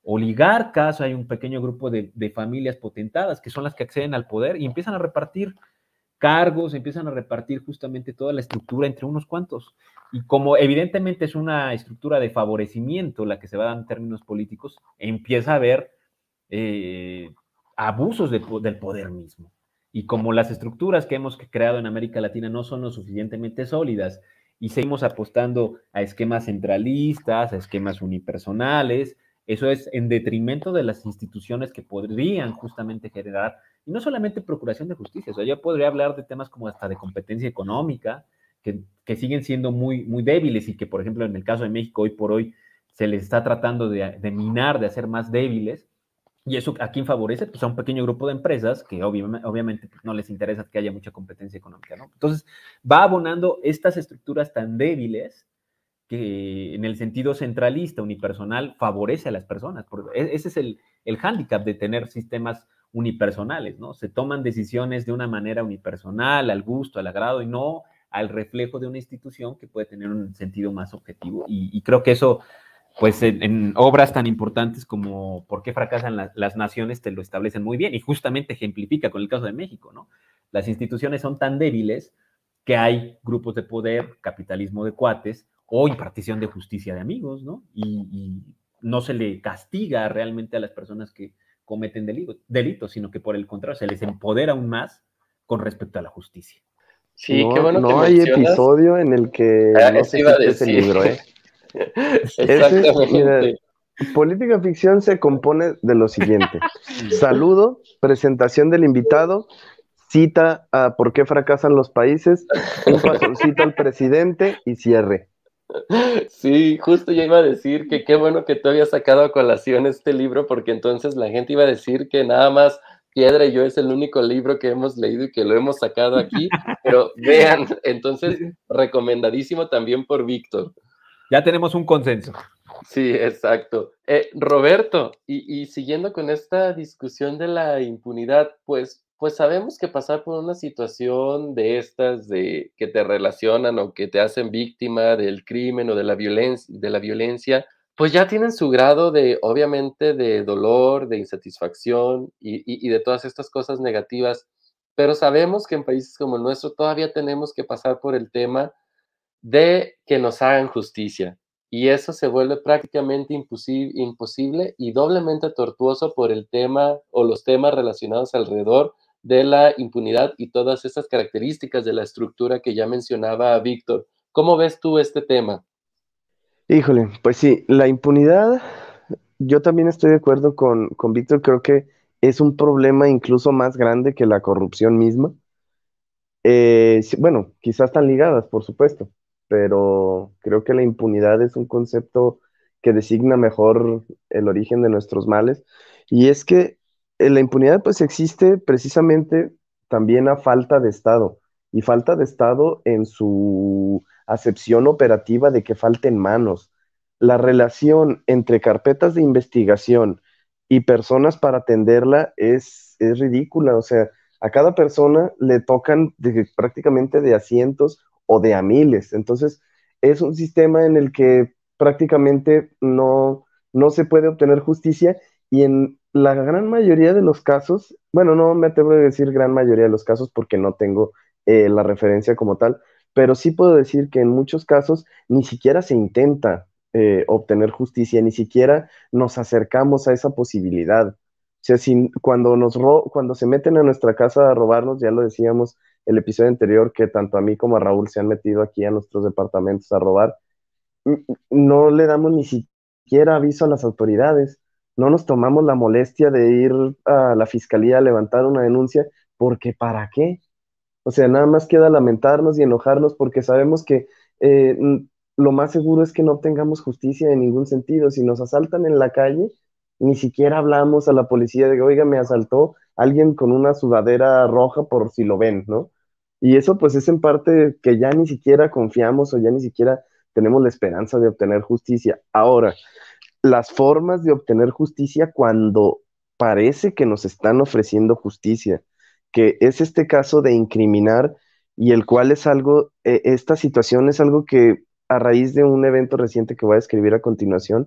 oligarcas, hay un pequeño grupo de, familias potentadas que son las que acceden al poder y empiezan a repartir cargos, empiezan a repartir justamente toda la estructura entre unos cuantos. Y como evidentemente es una estructura de favorecimiento la que se va a dar en términos políticos, empieza a haber eh, abusos del poder mismo. Y como las estructuras que hemos creado en América Latina no son lo suficientemente sólidas y seguimos apostando a esquemas centralistas, a esquemas unipersonales, eso es en detrimento de las instituciones que podrían justamente generar, y no solamente procuración de justicia, o sea, yo podría hablar de temas como hasta de competencia económica, que, siguen siendo muy, muy débiles y que, por ejemplo, en el caso de México, hoy por hoy, se les está tratando de, minar, de hacer más débiles. ¿Y eso a quién favorece? Pues a un pequeño grupo de empresas que obviamente, pues, no les interesa que haya mucha competencia económica, ¿no? Entonces, va abonando estas estructuras tan débiles que en el sentido centralista, unipersonal, favorece a las personas. E, ese es el, el hándicap de tener sistemas unipersonales, ¿no? Se toman decisiones de una manera unipersonal, al gusto, al agrado, y no al reflejo de una institución que puede tener un sentido más objetivo. Y, creo que eso pues en, obras tan importantes como ¿Por qué fracasan las naciones? te lo establecen muy bien y justamente ejemplifica con el caso de México, ¿no? Las instituciones son tan débiles que hay grupos de poder, capitalismo de cuates o impartición de justicia de amigos, ¿no? Y, no se le castiga realmente a las personas que cometen delitos, sino que por el contrario se les empodera aún más con respecto a la justicia. Sí, qué bueno no hay episodio en el que ah, no se ese libro, ¿eh? Exactamente. política ficción se compone de lo siguiente: saludo, presentación del invitado, cita a por qué fracasan los países, un pasoncito al presidente y cierre. Sí, justo ya iba a decir que qué bueno que tú habías sacado a colación este libro, porque entonces la gente iba a decir que nada más Piedra y yo es el único libro que hemos leído y que lo hemos sacado aquí, pero vean, entonces recomendadísimo también por Víctor. Ya tenemos un consenso. Sí, exacto. Eh, Roberto, y, y, siguiendo con esta discusión de la impunidad, pues pues sabemos que pasar por una situación de estas, de que te relacionan o que te hacen víctima del crimen o de la violencia, de la violencia, pues ya tienen su grado de, obviamente, de dolor, de insatisfacción y, y de todas estas cosas negativas. Pero sabemos que en países como el nuestro todavía tenemos que pasar por el tema de que nos hagan justicia. Y eso se vuelve prácticamente imposible y doblemente tortuoso por el tema o los temas relacionados alrededor de la impunidad y todas esas características de la estructura que ya mencionaba Víctor. ¿Cómo ves tú este tema? Híjole, pues sí, la impunidad, yo también estoy de acuerdo con, con Víctor, creo que es un problema incluso más grande que la corrupción misma. Eh, bueno, quizás están ligadas, por supuesto, pero creo que la impunidad es un concepto que designa mejor el origen de nuestros males. Y es que eh, la impunidad pues existe precisamente también a falta de Estado y falta de Estado en su acepción operativa de que falten manos. La relación entre carpetas de investigación y personas para atenderla es, es ridícula. O sea, a cada persona le tocan prácticamente de asientos o de a miles. Entonces, es un sistema en el que prácticamente no, no se puede obtener justicia y en la gran mayoría de los casos, bueno, no me atrevo a decir gran mayoría de los casos porque no tengo eh, la referencia como tal, pero sí puedo decir que en muchos casos ni siquiera se intenta eh, obtener justicia, ni siquiera nos acercamos a esa posibilidad. O sea, si, cuando, nos cuando se meten a nuestra casa a robarnos, ya lo decíamos el episodio anterior, que tanto a mí como a Raúl se han metido aquí a nuestros departamentos a robar, no le damos ni siquiera aviso a las autoridades no nos tomamos la molestia de ir a la fiscalía a levantar una denuncia, porque ¿para qué? O sea, nada más queda lamentarnos y enojarnos porque sabemos que eh, lo más seguro es que no obtengamos justicia en ningún sentido. Si nos asaltan en la calle, ni siquiera hablamos a la policía de, oiga, me asaltó alguien con una sudadera roja por si lo ven, ¿no? Y eso pues es en parte que ya ni siquiera confiamos o ya ni siquiera tenemos la esperanza de obtener justicia. Ahora, las formas de obtener justicia cuando parece que nos están ofreciendo justicia, que es este caso de incriminar y el cual es algo, e, esta situación es algo que a raíz de un evento reciente que voy a escribir a continuación,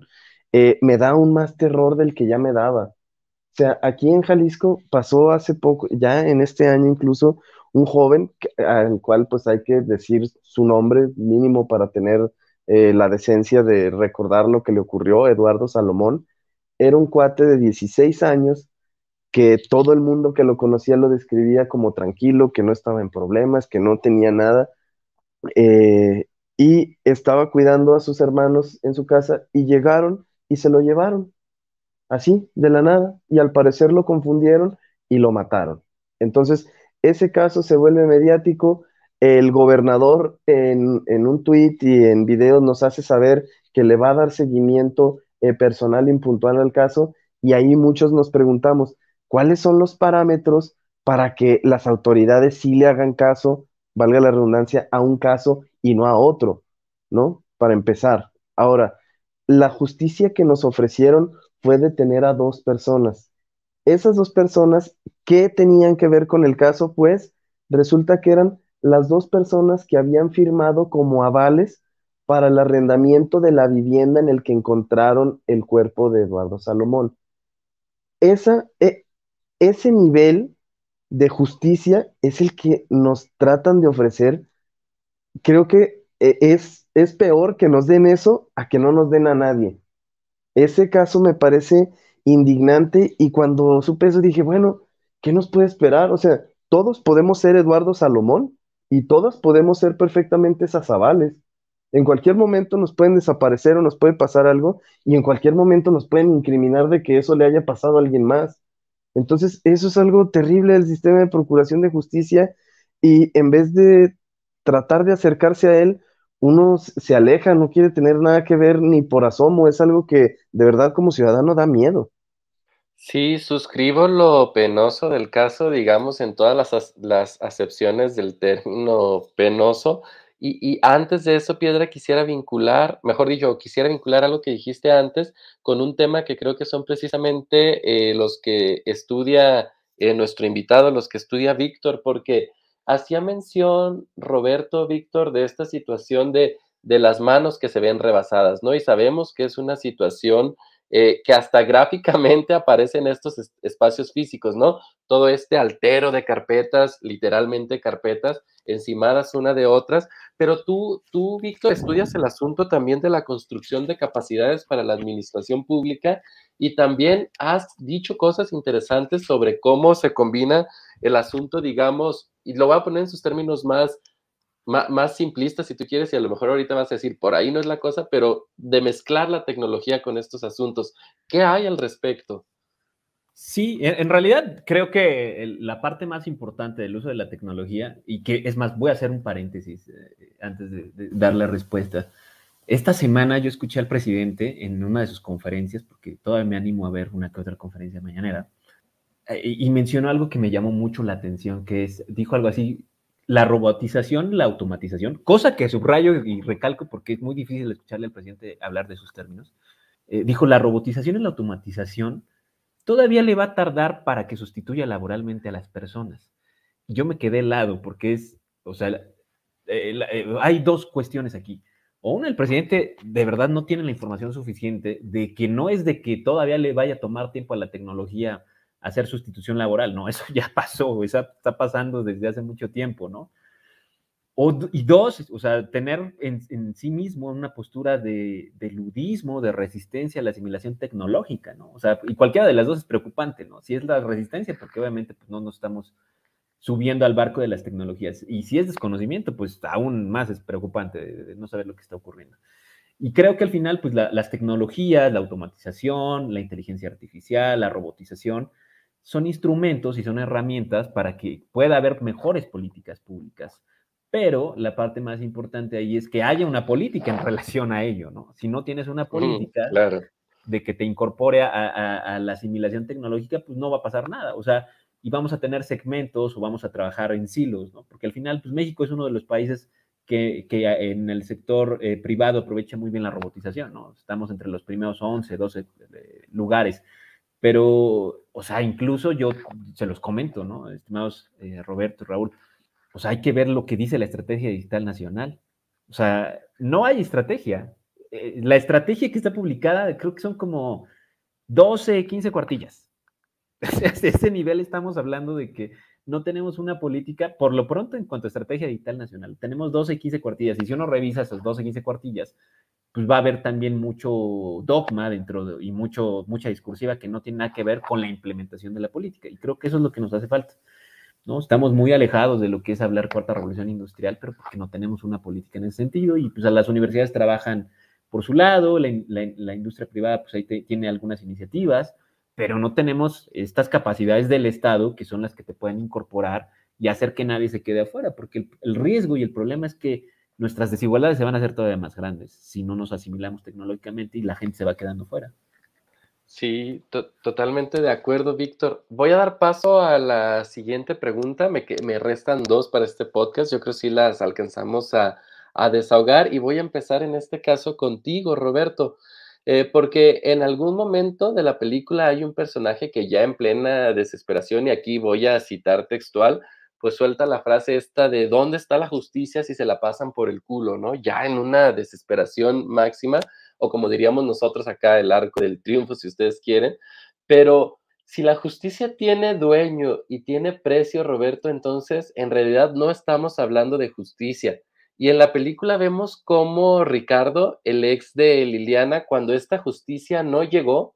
eh, me da aún más terror del que ya me daba. O sea, aquí en Jalisco pasó hace poco, ya en este año incluso, un joven al cual pues hay que decir su nombre mínimo para tener eh, la decencia de recordar lo que le ocurrió Eduardo Salomón. Era un cuate de 16 años que todo el mundo que lo conocía lo describía como tranquilo, que no estaba en problemas, que no tenía nada, eh, y estaba cuidando a sus hermanos en su casa y llegaron y se lo llevaron, así, de la nada, y al parecer lo confundieron y lo mataron. Entonces, ese caso se vuelve mediático, el gobernador en, un tuit y en videos nos hace saber que le va a dar seguimiento eh, personal impuntual al caso y ahí muchos nos preguntamos, ¿cuáles son los parámetros para que las autoridades sí le hagan caso, valga la redundancia, a un caso y no a otro? ¿No? Para empezar. Ahora, la justicia que nos ofrecieron fue detener a dos personas. Esas dos personas, ¿qué tenían que ver con el caso? Pues resulta que eran las dos personas que habían firmado como avales para el arrendamiento de la vivienda en el que encontraron el cuerpo de Eduardo Salomón. Esa, e, ese nivel de justicia es el que nos tratan de ofrecer. Creo que e, es, es peor que nos den eso a que no nos den a nadie. Ese caso me parece indignante y cuando supe eso dije, bueno, ¿qué nos puede esperar? O sea, todos podemos ser Eduardo Salomón y todos podemos ser perfectamente Zazabales. En cualquier momento nos pueden desaparecer o nos puede pasar algo y en cualquier momento nos pueden incriminar de que eso le haya pasado a alguien más. Entonces, eso es algo terrible del sistema de procuración de justicia y en vez de tratar de acercarse a él, uno se aleja, no quiere tener nada que ver ni por asomo, es algo que de verdad como ciudadano da miedo. Sí, suscribo lo penoso del caso, digamos, en todas las, las acepciones del término penoso. Y, antes de eso, Piedra, quisiera vincular, mejor dicho, quisiera vincular algo que dijiste antes con un tema que creo que son precisamente eh, los que estudia eh, nuestro invitado, los que estudia Víctor, porque hacía mención Roberto Víctor de esta situación de, de las manos que se ven rebasadas, ¿no? Y sabemos que es una situación eh, que hasta gráficamente aparece en estos espacios físicos, ¿no? Todo este altero de carpetas, literalmente carpetas, encimadas una de otras, pero tú, tú, Víctor, estudias el asunto también de la construcción de capacidades para la administración pública y también has dicho cosas interesantes sobre cómo se combina el asunto, digamos, y lo voy a poner en sus términos más, más, simplistas, si tú quieres, y a lo mejor ahorita vas a decir, por ahí no es la cosa, pero de mezclar la tecnología con estos asuntos. ¿Qué hay al respecto? Sí, en, realidad creo que la parte más importante del uso de la tecnología, y que es más, voy a hacer un paréntesis eh, antes de, darle respuesta. Esta semana yo escuché al presidente en una de sus conferencias, porque todavía me animo a ver una que otra conferencia mañanera, eh, y mencionó algo que me llamó mucho la atención, que es, dijo algo así, la robotización, la automatización, cosa que subrayo y recalco porque es muy difícil escucharle al presidente hablar de sus términos, eh, dijo, la robotización y la automatización todavía le va a tardar para que sustituya laboralmente a las personas. Yo me quedé helado porque es, o sea, eh, eh, hay dos cuestiones aquí. O una, el presidente de verdad no tiene la información suficiente de que no es de que todavía le vaya a tomar tiempo a la tecnología hacer sustitución laboral, ¿no? Eso ya pasó, eso está pasando desde hace mucho tiempo, ¿no? y dos, o sea, tener en, sí mismo una postura de, ludismo, de resistencia a la asimilación tecnológica, ¿no? O sea, y cualquiera de las dos es preocupante, ¿no? Si es la resistencia, porque obviamente pues, no nos estamos subiendo al barco de las tecnologías. Y si es desconocimiento, pues aún más es preocupante de, no saber lo que está ocurriendo. Y creo que al final, pues las tecnologías, la automatización, la inteligencia artificial, la robotización, son instrumentos y son herramientas para que pueda haber mejores políticas públicas. Pero la parte más importante ahí es que haya una política en relación a ello, ¿no? Si no tienes una política de que te incorpore a, la asimilación tecnológica, pues no va a pasar nada. O sea, y vamos a tener segmentos o vamos a trabajar en silos, ¿no? Porque al final, pues México es uno de los países que, en el sector eh, privado aprovecha muy bien la robotización, ¿no? Estamos entre los primeros 11, 12 eh, lugares. Pero, o sea, incluso yo se los comento, ¿no? Estimados eh, Roberto Raúl, o sea, hay que ver lo que dice la Estrategia Digital Nacional. O sea, no hay estrategia. Eh, la estrategia que está publicada, creo que son como 12, 15 cuartillas. Ese nivel estamos hablando de que no tenemos una política, por lo pronto en cuanto a estrategia digital nacional, tenemos 12, 15 cuartillas, y si uno revisa esas 12, 15 cuartillas, pues va a haber también mucho dogma dentro y mucho, mucha discursiva que no tiene nada que ver con la implementación de la política. Y creo que eso es lo que nos hace falta. ¿no? Estamos muy alejados de lo que es hablar cuarta revolución industrial, pero porque no tenemos una política en ese sentido. Y pues las universidades trabajan por su lado, la, industria privada pues ahí tiene algunas iniciativas, pero no tenemos estas capacidades del Estado que son las que te pueden incorporar y hacer que nadie se quede afuera, porque el riesgo y el problema es que nuestras desigualdades se van a hacer todavía más grandes si no nos asimilamos tecnológicamente y la gente se va quedando fuera. Sí, totalmente de acuerdo, Víctor. Voy a dar paso a la siguiente pregunta. Me, me restan dos para este podcast. Yo creo que sí las alcanzamos a, desahogar y voy a empezar en este caso contigo, Roberto, eh, porque en algún momento de la película hay un personaje que ya en plena desesperación, y aquí voy a citar textual, pues suelta la frase esta de ¿dónde está la justicia si se la pasan por el culo, ¿no? Ya en una desesperación máxima, o como diríamos nosotros acá, el arco del triunfo, si ustedes quieren, pero si la justicia tiene dueño y tiene precio, Roberto, entonces en realidad no estamos hablando de justicia. Y en la película vemos cómo Ricardo, el ex de Liliana, cuando esta justicia no llegó,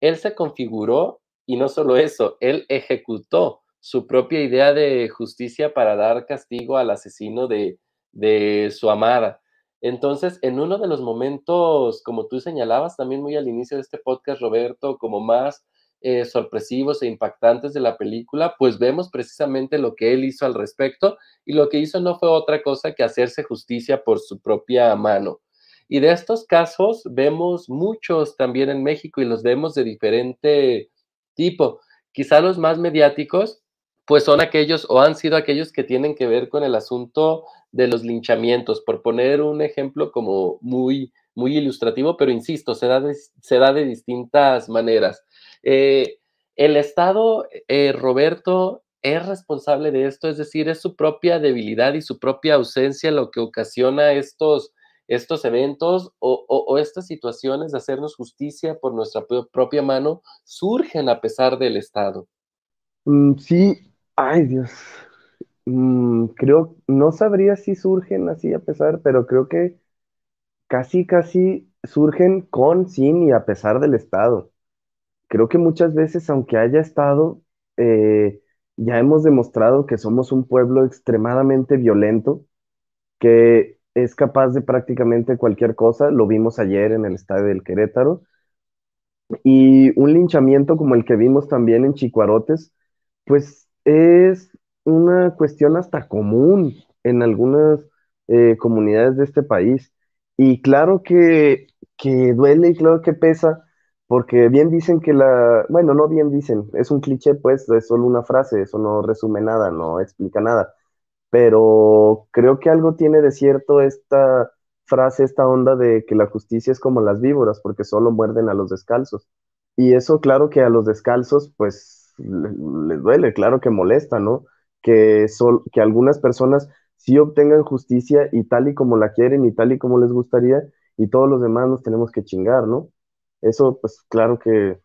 él se configuró y no solo eso, él ejecutó su propia idea de justicia para dar castigo al asesino de, de su amada. Entonces, en uno de los momentos, como tú señalabas también muy al inicio de este podcast, Roberto, como más eh, sorpresivos e impactantes de la película, pues vemos precisamente lo que él hizo al respecto y lo que hizo no fue otra cosa que hacerse justicia por su propia mano. Y de estos casos vemos muchos también en México y los vemos de diferente tipo. Quizá los más mediáticos, pues son aquellos o han sido aquellos que tienen que ver con el asunto de los linchamientos, por poner un ejemplo como muy, muy ilustrativo, pero insisto, se da se da de distintas maneras. Eh, el Estado, eh, Roberto, es responsable de esto, es decir, es su propia debilidad y su propia ausencia lo que ocasiona estos, estos eventos o, estas situaciones de hacernos justicia por nuestra propia mano surgen a pesar del Estado. Mm, sí, ay Dios, mm, creo, no sabría si surgen así a pesar, pero creo que casi, casi surgen con, sin y a pesar del Estado creo que muchas veces, aunque haya estado, eh, ya hemos demostrado que somos un pueblo extremadamente violento, que es capaz de prácticamente cualquier cosa. Lo vimos ayer en el estadio del Querétaro. Y un linchamiento como el que vimos también en Chicuarotes, pues es una cuestión hasta común en algunas eh, comunidades de este país. Y claro que, que duele y claro que pesa, porque bien dicen que la, bueno, no bien dicen, es un cliché, pues es solo una frase, eso no resume nada, no explica nada, pero creo que algo tiene de cierto esta frase, esta onda de que la justicia es como las víboras, porque solo muerden a los descalzos. Y eso, claro que a los descalzos, pues les duele, claro que molesta, ¿no? Que, sol, que algunas personas sí obtengan justicia y tal y como la quieren y tal y como les gustaría, y todos los demás nos tenemos que chingar, ¿no? Eso, pues claro que,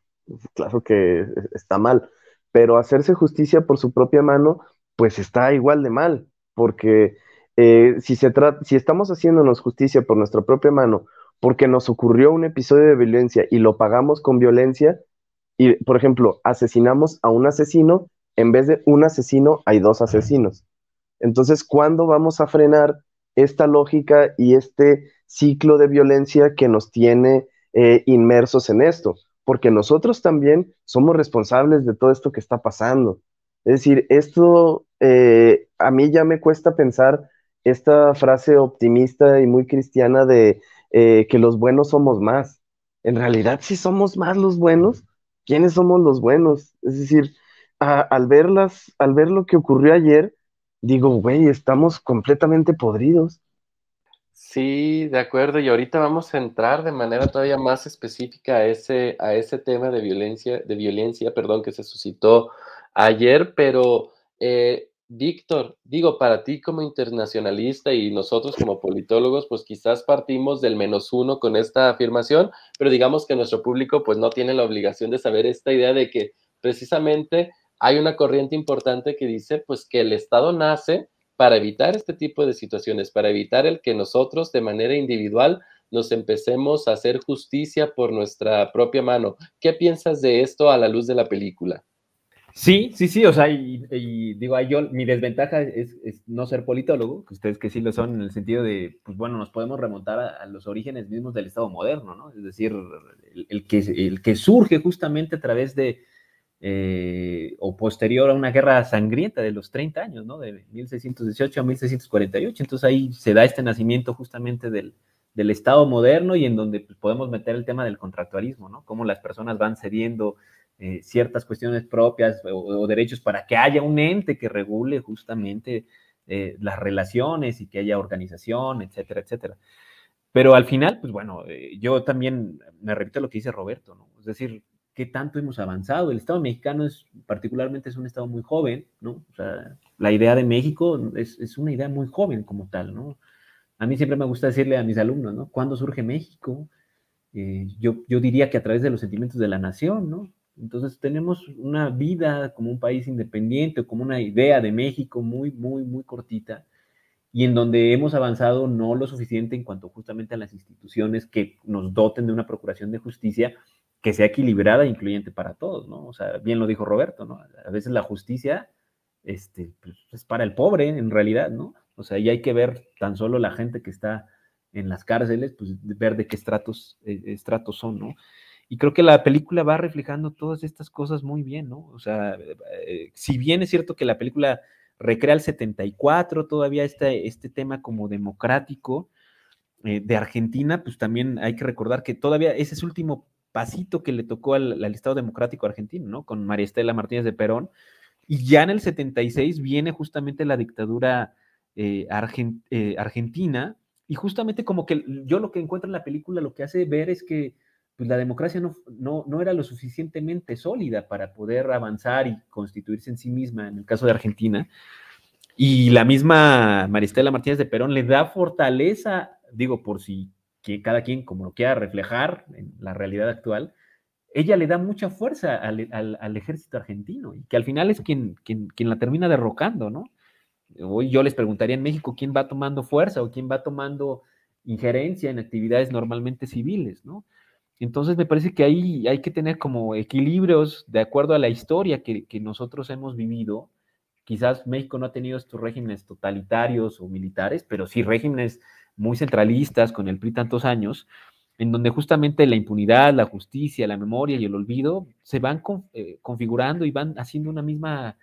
claro que está mal, pero hacerse justicia por su propia mano, pues está igual de mal, porque eh, si, se si estamos haciéndonos justicia por nuestra propia mano, porque nos ocurrió un episodio de violencia y lo pagamos con violencia, y por ejemplo, asesinamos a un asesino, en vez de un asesino hay dos asesinos. Entonces, ¿cuándo vamos a frenar esta lógica y este ciclo de violencia que nos tiene eh, inmersos en esto, porque nosotros también somos responsables de todo esto que está pasando. Es decir, esto eh, a mí ya me cuesta pensar esta frase optimista y muy cristiana de eh, que los buenos somos más. En realidad, si somos más los buenos, ¿quiénes somos los buenos? Es decir, al, verlas, al ver lo que ocurrió ayer, digo, güey, estamos completamente podridos. Sí, de acuerdo. Y ahorita vamos a entrar de manera todavía más específica a ese, a ese tema de violencia, de violencia, perdón, que se suscitó ayer, pero eh, Víctor, digo, para ti como internacionalista y nosotros como politólogos, pues quizás partimos del menos uno con esta afirmación, pero digamos que nuestro público pues no tiene la obligación de saber esta idea de que precisamente hay una corriente importante que dice pues que el Estado nace para evitar este tipo de situaciones, para evitar el que nosotros de manera individual nos empecemos a hacer justicia por nuestra propia mano. ¿Qué piensas de esto a la luz de la película? Sí, sí, sí, o sea, y, digo, yo, mi desventaja es, no ser politólogo, que ustedes que sí lo son, en el sentido de, pues bueno, nos podemos remontar a, los orígenes mismos del Estado moderno, ¿no? Es decir, el, que, el que surge justamente a través de, eh, o posterior a una guerra sangrienta de los 30 años, ¿no? De 1618 a 1648. Entonces ahí se da este nacimiento justamente del, Estado moderno y en donde pues, podemos meter el tema del contractualismo, ¿no? Cómo las personas van cediendo eh, ciertas cuestiones propias o, derechos para que haya un ente que regule justamente eh, las relaciones y que haya organización, etcétera, etcétera. Pero al final, pues bueno, yo también me repito lo que dice Roberto, ¿no? Es decir, qué tanto hemos avanzado. El Estado mexicano es, particularmente, es un Estado muy joven, ¿no? O sea, la idea de México es, es, una idea muy joven como tal, ¿no? A mí siempre me gusta decirle a mis alumnos, ¿no? ¿Cuándo surge México? Eh, yo, yo diría que a través de los sentimientos de la nación, ¿no? Entonces tenemos una vida como un país independiente, como una idea de México muy, muy, muy cortita, y en donde hemos avanzado no lo suficiente en cuanto justamente a las instituciones que nos doten de una procuración de justicia que sea equilibrada e incluyente para todos, ¿no? O sea, bien lo dijo Roberto, ¿no? A veces la justicia este, pues, es para el pobre, en realidad, ¿no? O sea, y hay que ver tan solo la gente que está en las cárceles, pues ver de qué estratos, eh, estratos son, ¿no? Y creo que la película va reflejando todas estas cosas muy bien, ¿no? O sea, eh, si bien es cierto que la película recrea el 74, todavía este, este tema como democrático eh, de Argentina, pues también hay que recordar que todavía ese es último pasito que le tocó al, Estado Democrático Argentino, ¿no? Con María Estela Martínez de Perón. Y ya en el 76 viene justamente la dictadura eh, argentina, y justamente como que yo lo que encuentro en la película lo que hace ver es que pues la democracia no, no, era lo suficientemente sólida para poder avanzar y constituirse en sí misma, en el caso de Argentina. Y la misma Maristela Martínez de Perón le da fortaleza, digo, por si que cada quien como lo quiera reflejar en la realidad actual, ella le da mucha fuerza al, ejército argentino y que al final es quien, quien, quien, la termina derrocando, ¿no? Hoy yo les preguntaría en México quién va tomando fuerza o quién va tomando injerencia en actividades normalmente civiles, ¿no? Entonces me parece que ahí hay que tener como equilibrios de acuerdo a la historia que, nosotros hemos vivido. Quizás México no ha tenido estos regímenes totalitarios o militares, pero sí regímenes muy centralistas con el PRI tantos años, en donde justamente la impunidad, la justicia, la memoria y el olvido se van eh, configurando y van haciendo una misma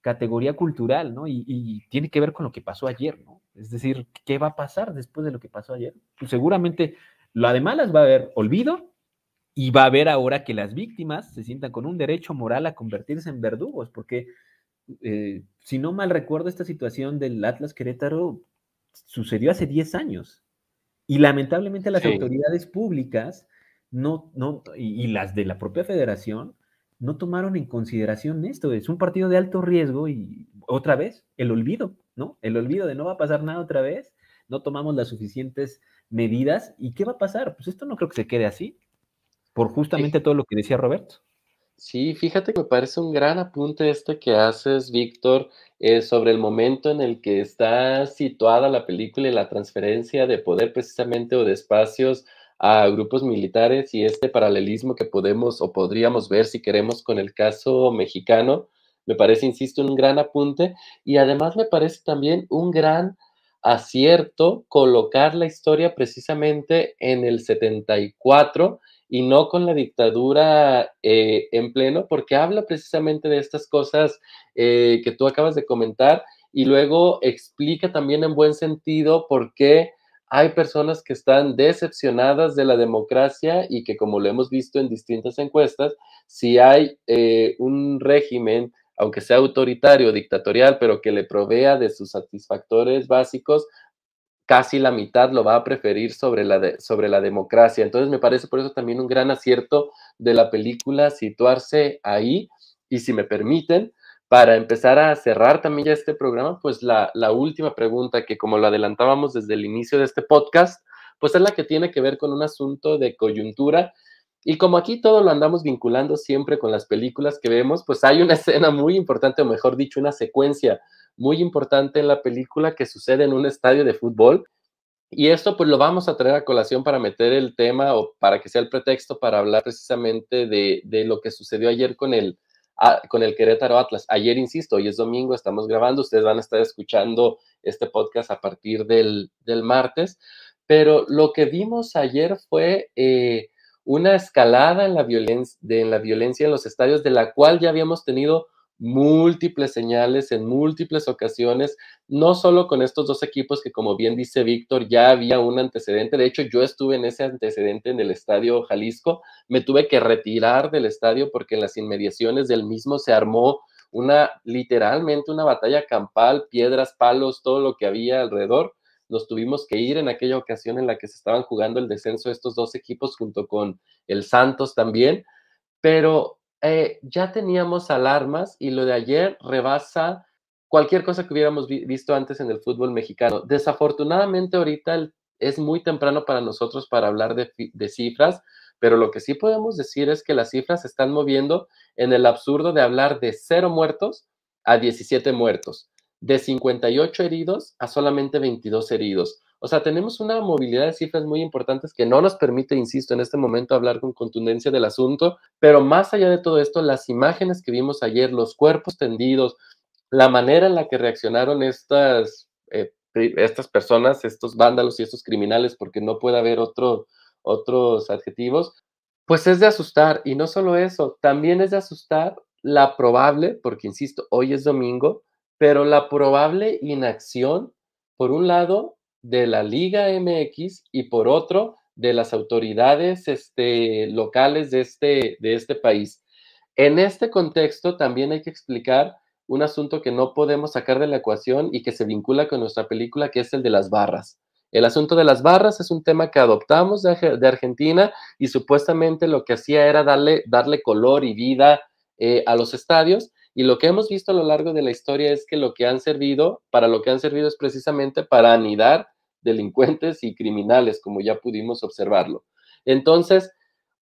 categoría cultural, ¿no? Y, tiene que ver con lo que pasó ayer, ¿no? Es decir, ¿qué va a pasar después de lo que pasó ayer? Pues seguramente lo de malas va a haber olvido y va a haber ahora que las víctimas se sientan con un derecho moral a convertirse en verdugos, porque eh, si no mal recuerdo, esta situación del Atlas Querétaro sucedió hace 10 años. Y lamentablemente las autoridades públicas no, no, y, las de la propia federación no tomaron en consideración esto. Es un partido de alto riesgo y otra vez el olvido, ¿no? El olvido de no va a pasar nada otra vez, no tomamos las suficientes medidas. ¿Y qué va a pasar? Pues esto no creo que se quede así por justamente todo lo que decía Roberto. Sí, fíjate que me parece un gran apunte este que haces, Víctor, eh, sobre el momento en el que está situada la película y la transferencia de poder precisamente o de espacios a grupos militares y este paralelismo que podemos o podríamos ver si queremos con el caso mexicano. Me parece, insisto, un gran apunte y además me parece también un gran acierto colocar la historia precisamente en el 74 y no con la dictadura eh, en pleno, porque habla precisamente de estas cosas eh, que tú acabas de comentar y luego explica también en buen sentido por qué hay personas que están decepcionadas de la democracia y que como lo hemos visto en distintas encuestas, si hay eh, un régimen, aunque sea autoritario, dictatorial, pero que le provea de sus satisfactores básicos, casi la mitad lo va a preferir sobre la, sobre la democracia. Entonces me parece por eso también un gran acierto de la película situarse ahí. Y si me permiten, para empezar a cerrar también ya este programa, pues la, la última pregunta que como lo adelantábamos desde el inicio de este podcast, pues es la que tiene que ver con un asunto de coyuntura. Y como aquí todo lo andamos vinculando siempre con las películas que vemos, pues hay una escena muy importante, o mejor dicho, una secuencia muy importante en la película que sucede en un estadio de fútbol. Y esto pues lo vamos a traer a colación para meter el tema o para que sea el pretexto para hablar precisamente de, lo que sucedió ayer con el, con el Querétaro Atlas. Ayer, insisto, hoy es domingo, estamos grabando, ustedes van a estar escuchando este podcast a partir del, martes, pero lo que vimos ayer fue eh, una escalada en la, violencia, en la violencia en los estadios, de la cual ya habíamos tenido múltiples señales en múltiples ocasiones, no solo con estos dos equipos que como bien dice Víctor, ya había un antecedente, de hecho yo estuve en ese antecedente en el estadio Jalisco, me tuve que retirar del estadio porque en las inmediaciones del mismo se armó una, literalmente una batalla campal, piedras, palos, todo lo que había alrededor. Nos tuvimos que ir en aquella ocasión en la que se estaban jugando el descenso estos dos equipos junto con el Santos también, pero eh, ya teníamos alarmas y lo de ayer rebasa cualquier cosa que hubiéramos visto antes en el fútbol mexicano. Desafortunadamente ahorita es muy temprano para nosotros para hablar de, de cifras, pero lo que sí podemos decir es que las cifras se están moviendo en el absurdo de hablar de cero muertos a 17 muertos, de 58 heridos a solamente 22 heridos. O sea, tenemos una movilidad de cifras muy importantes que no nos permite, insisto, en este momento hablar con contundencia del asunto, pero más allá de todo esto, las imágenes que vimos ayer, los cuerpos tendidos, la manera en la que reaccionaron estas, eh, estas personas, estos vándalos y estos criminales, porque no puede haber otro, otros adjetivos, pues es de asustar. Y no solo eso, también es de asustar la probable, porque insisto, hoy es domingo, pero la probable inacción, por un lado, de la Liga MX y por otro, de las autoridades este, locales de este, de este país. En este contexto también hay que explicar un asunto que no podemos sacar de la ecuación y que se vincula con nuestra película, que es el de las barras. El asunto de las barras es un tema que adoptamos de, Argentina y supuestamente lo que hacía era darle, darle color y vida eh, a los estadios. Y lo que hemos visto a lo largo de la historia es que lo que han servido, para lo que han servido es precisamente para anidar delincuentes y criminales, como ya pudimos observarlo. Entonces,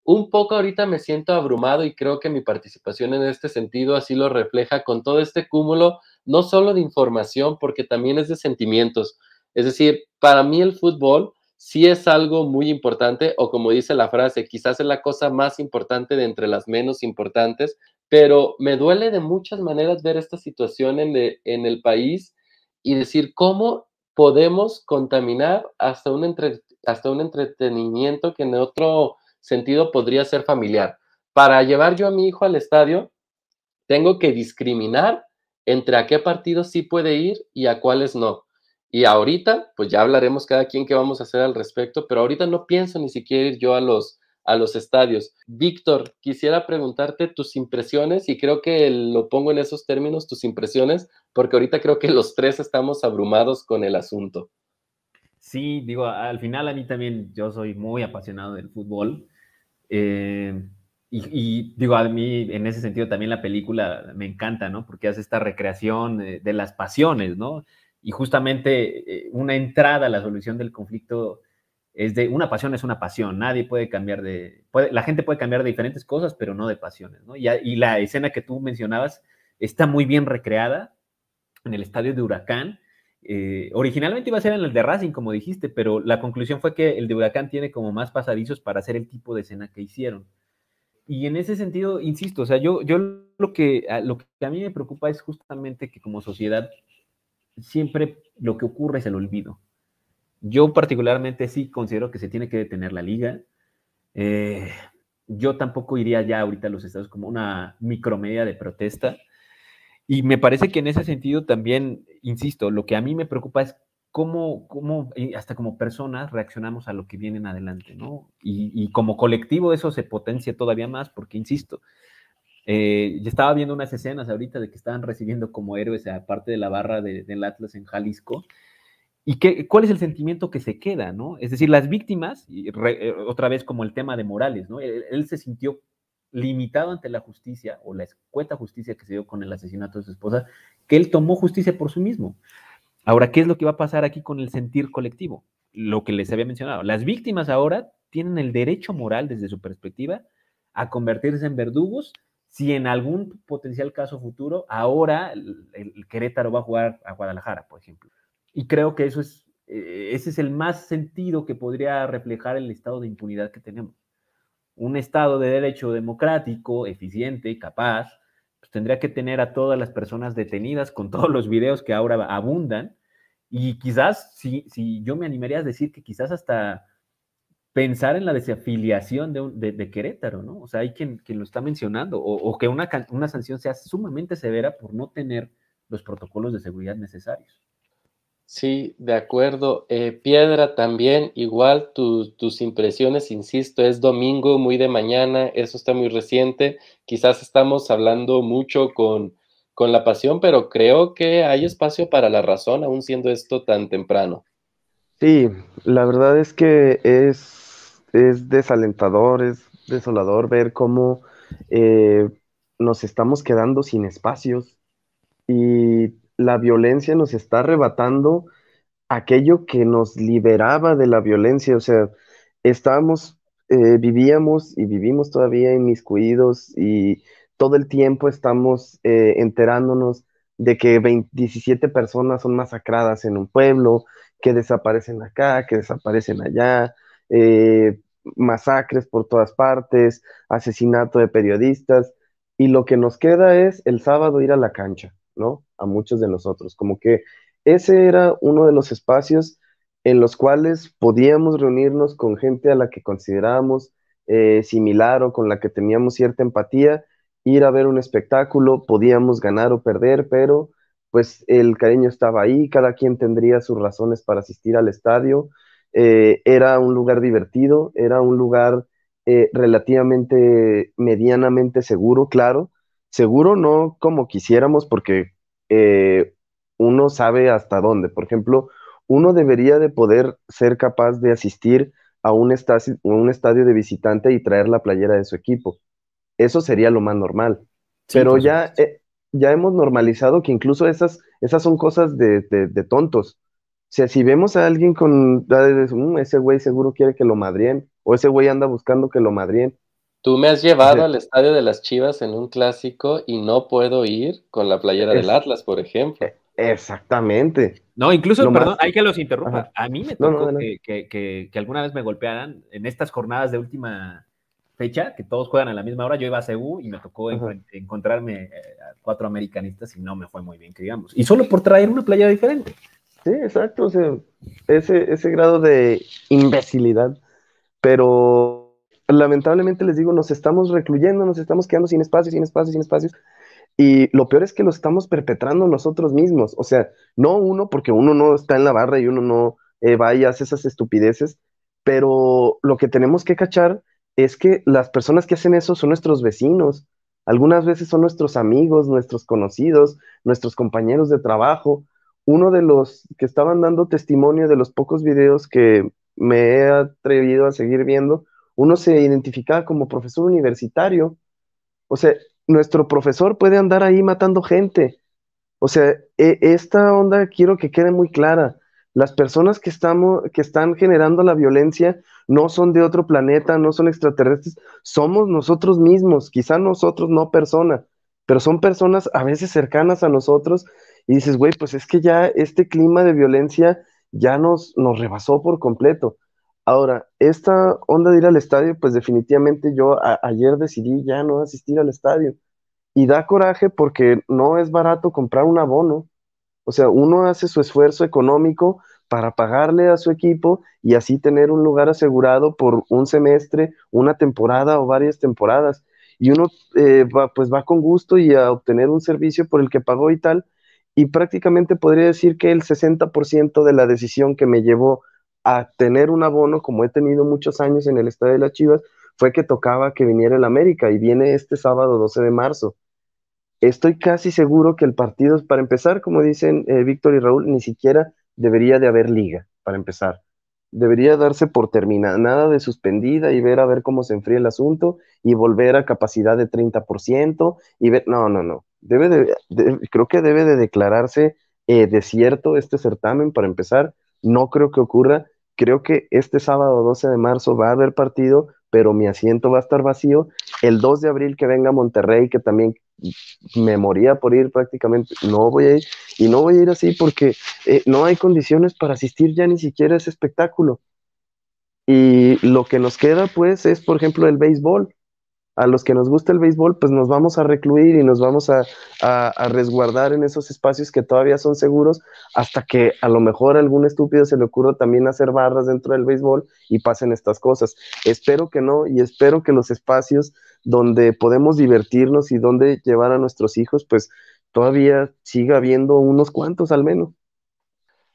un poco ahorita me siento abrumado y creo que mi participación en este sentido así lo refleja con todo este cúmulo, no solo de información, porque también es de sentimientos. Es decir, para mí el fútbol sí es algo muy importante, o como dice la frase, quizás es la cosa más importante de entre las menos importantes, pero me duele de muchas maneras ver esta situación en, el país y decir cómo podemos contaminar hasta un, hasta un entretenimiento que en otro sentido podría ser familiar. Para llevar yo a mi hijo al estadio, tengo que discriminar entre a qué partidos sí puede ir y a cuáles no. Y ahorita, pues ya hablaremos cada quien qué vamos a hacer al respecto, pero ahorita no pienso ni siquiera ir yo a los, a los estadios. Víctor, quisiera preguntarte tus impresiones y creo que lo pongo en esos términos, tus impresiones, porque ahorita creo que los tres estamos abrumados con el asunto. Sí, digo, al final a mí también, yo soy muy apasionado del fútbol. Eh, y, digo, a mí en ese sentido también la película me encanta, ¿no? Porque hace esta recreación de las pasiones, ¿no? y justamente eh, una entrada a la solución del conflicto es de una pasión es una pasión, nadie puede cambiar de, la gente puede cambiar de diferentes cosas, pero no de pasiones, ¿no? Y, y, la escena que tú mencionabas está muy bien recreada en el estadio de Huracán. Eh, originalmente iba a ser en el de Racing, como dijiste, pero la conclusión fue que el de Huracán tiene como más pasadizos para hacer el tipo de escena que hicieron. Y en ese sentido, insisto, o sea, yo, yo lo, que, lo que a mí me preocupa es justamente que como sociedad siempre lo que ocurre es el olvido. Yo particularmente sí considero que se tiene que detener la liga. Eh, yo tampoco iría ya ahorita a los estados como una micromedia de protesta. Y me parece que en ese sentido también, insisto, lo que a mí me preocupa es cómo, cómo hasta como personas reaccionamos a lo que viene en adelante, ¿no? Y, como colectivo eso se potencia todavía más porque, insisto, eh, estaba viendo unas escenas ahorita de que estaban recibiendo como héroes a parte de la barra del Atlas en Jalisco. ¿Y qué, cuál es el sentimiento que se queda, no? Es decir, las víctimas, y eh, otra vez como el tema de Morales, ¿no? Él, se sintió limitado ante la justicia o la escueta justicia que se dio con el asesinato de su esposa, que él tomó justicia por sí mismo. Ahora, ¿qué es lo que va a pasar aquí con el sentir colectivo? Lo que les había mencionado. Las víctimas ahora tienen el derecho moral desde su perspectiva a convertirse en verdugos si en algún potencial caso futuro, ahora el, Querétaro va a jugar a Guadalajara, por ejemplo. Y creo que eso es, eh, ese es el más sentido que podría reflejar el estado de impunidad que tenemos. Un estado de derecho democrático, eficiente, capaz, pues tendría que tener a todas las personas detenidas con todos los videos que ahora abundan. Y quizás, si, si yo me animaría a decir que quizás hasta pensar en la desafiliación de, de, Querétaro, ¿no? O sea, hay quien, quien lo está mencionando, o, que una, una, sanción sea sumamente severa por no tener los protocolos de seguridad necesarios. Sí, de acuerdo. Eh, Piedra también, igual tus impresiones, insisto, es domingo, muy de mañana, eso está muy reciente, quizás estamos hablando mucho con, con la pasión, pero creo que hay espacio para la razón, aún siendo esto tan temprano. Sí, la verdad es que es es desalentador, es desolador ver cómo eh, nos estamos quedando sin espacios y la violencia nos está arrebatando aquello que nos liberaba de la violencia, o sea, estábamos, eh, vivíamos y vivimos todavía inmiscuidos y todo el tiempo estamos eh, enterándonos de que 17 personas son masacradas en un pueblo, que desaparecen acá, que desaparecen allá, eh, masacres por todas partes, asesinato de periodistas, y lo que nos queda es el sábado ir a la cancha, ¿no? A muchos de nosotros, como que ese era uno de los espacios en los cuales podíamos reunirnos con gente a la que considerábamos eh, similar o con la que teníamos cierta empatía, ir a ver un espectáculo, podíamos ganar o perder, pero pues el cariño estaba ahí, cada quien tendría sus razones para asistir al estadio, eh, era un lugar divertido, era un lugar eh, relativamente, medianamente seguro, claro, seguro no como quisiéramos porque eh, uno sabe hasta dónde, por ejemplo, uno debería de poder ser capaz de asistir a un, estadio, un estadio de visitante y traer la playera de su equipo. Eso sería lo más normal. Pero ya, ya hemos normalizado que incluso esas, esas son cosas de, de tontos. O sea, si vemos a alguien con, mm, ese güey seguro quiere que lo madrien, o ese güey anda buscando que lo madrien. Tú me has llevado al estadio de las Chivas en un clásico y no puedo ir con la playera del Atlas, por ejemplo. E, exactamente. No, incluso, perdón, hay que los interrumpa. A mí me tocó que, que, que, alguna vez me golpearan en estas jornadas de última fecha, que todos juegan a la misma hora. Yo iba a CEU y me tocó encontrarme eh, a cuatro americanistas y no me fue muy bien, que digamos. Y solo por traer una playera diferente. Sí, exacto, o sea, ese, ese grado de imbecilidad. Pero lamentablemente les digo, nos estamos recluyendo, nos estamos quedando sin espacios, sin espacios, sin espacios. Y lo peor es que lo estamos perpetrando nosotros mismos. O sea, no uno, porque uno no está en la barra y uno no eh, va y hace esas estupideces, pero lo que tenemos que cachar es que las personas que hacen eso son nuestros vecinos. Algunas veces son nuestros amigos, nuestros conocidos, nuestros compañeros de trabajo uno de los que estaban dando testimonio de los pocos videos que me he atrevido a seguir viendo, uno se identificaba como profesor universitario. O sea, nuestro profesor puede andar ahí matando gente. O sea, e, esta onda quiero que quede muy clara. Las personas que, estamos, que están generando la violencia no son de otro planeta, no son extraterrestres, somos nosotros mismos, quizá nosotros no persona, pero son personas a veces cercanas a nosotros y dices, güey, pues es que ya este clima de violencia ya nos, nos rebasó por completo. Ahora, esta onda de ir al estadio, pues definitivamente yo ayer decidí ya no asistir al estadio. Y da coraje porque no es barato comprar un abono. O sea, uno hace su esfuerzo económico para pagarle a su equipo y así tener un lugar asegurado por un semestre, una temporada o varias temporadas. Y uno eh, va, pues va con gusto y a obtener un servicio por el que pagó y tal, y prácticamente podría decir que el 60% de la decisión que me llevó a tener un abono, como he tenido muchos años en el Estadio de las Chivas, fue que tocaba que viniera el América y viene este sábado 12 de marzo. Estoy casi seguro que el partido, para empezar, como dicen eh, Víctor y Raúl, ni siquiera debería de haber liga, para empezar. Debería darse por terminada, nada de suspendida y ver a ver cómo se enfría el asunto y volver a capacidad de 30% y ver, no, no, no debe de, creo que debe de declararse eh, desierto este certamen para empezar. No creo que ocurra. Creo que este sábado 12 de marzo va a haber partido, pero mi asiento va a estar vacío. El 2 de abril que venga Monterrey, que también me moría por ir prácticamente, no voy a ir. Y no voy a ir así porque eh, no hay condiciones para asistir ya ni siquiera a ese espectáculo. Y lo que nos queda, pues, es, por ejemplo, el béisbol a los que nos gusta el béisbol, pues nos vamos a recluir y nos vamos a, resguardar en esos espacios que todavía son seguros hasta que a lo mejor a algún estúpido se le ocurra también hacer barras dentro del béisbol y pasen estas cosas. Espero que no y espero que los espacios donde podemos divertirnos y donde llevar a nuestros hijos, pues todavía siga habiendo unos cuantos al menos.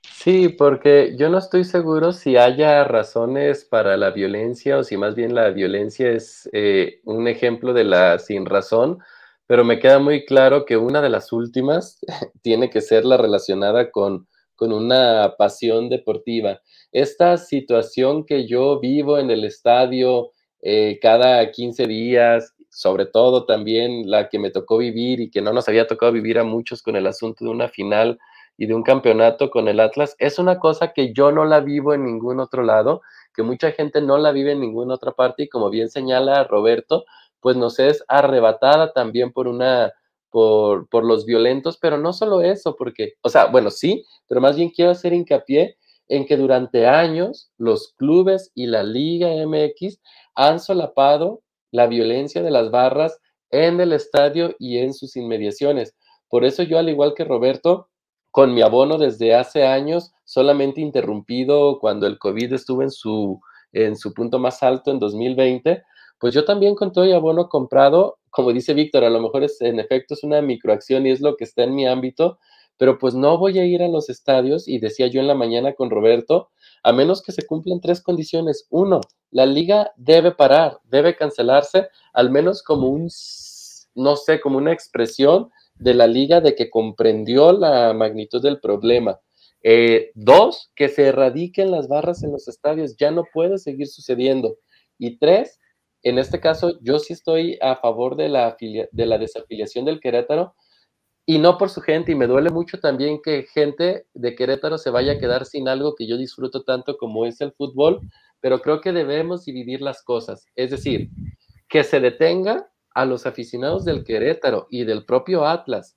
Sí, porque yo no estoy seguro si haya razones para la violencia o si más bien la violencia es eh, un ejemplo de la sin razón, pero me queda muy claro que una de las últimas tiene que ser la relacionada con, con una pasión deportiva. Esta situación que yo vivo en el estadio eh, cada 15 días, sobre todo también la que me tocó vivir y que no nos había tocado vivir a muchos con el asunto de una final y de un campeonato con el Atlas, es una cosa que yo no la vivo en ningún otro lado, que mucha gente no la vive en ninguna otra parte y como bien señala Roberto, pues nos es arrebatada también por una por, por los violentos, pero no solo eso, porque, o sea, bueno, sí, pero más bien quiero hacer hincapié en que durante años los clubes y la Liga MX han solapado la violencia de las barras en el estadio y en sus inmediaciones. Por eso yo, al igual que Roberto, con mi abono desde hace años, solamente interrumpido cuando el COVID estuvo en su, en su punto más alto en 2020, pues yo también con todo y abono comprado, como dice Víctor, a lo mejor es, en efecto es una microacción y es lo que está en mi ámbito, pero pues no voy a ir a los estadios y decía yo en la mañana con Roberto, a menos que se cumplan tres condiciones. Uno, la liga debe parar, debe cancelarse, al menos como un, no sé, como una expresión de la liga de que comprendió la magnitud del problema. Eh, dos, que se erradiquen las barras en los estadios, ya no puede seguir sucediendo. Y tres, en este caso, yo sí estoy a favor de la, de la desafiliación del Querétaro y no por su gente. Y me duele mucho también que gente de Querétaro se vaya a quedar sin algo que yo disfruto tanto como es el fútbol, pero creo que debemos dividir las cosas. Es decir, que se detenga a los aficionados del Querétaro y del propio Atlas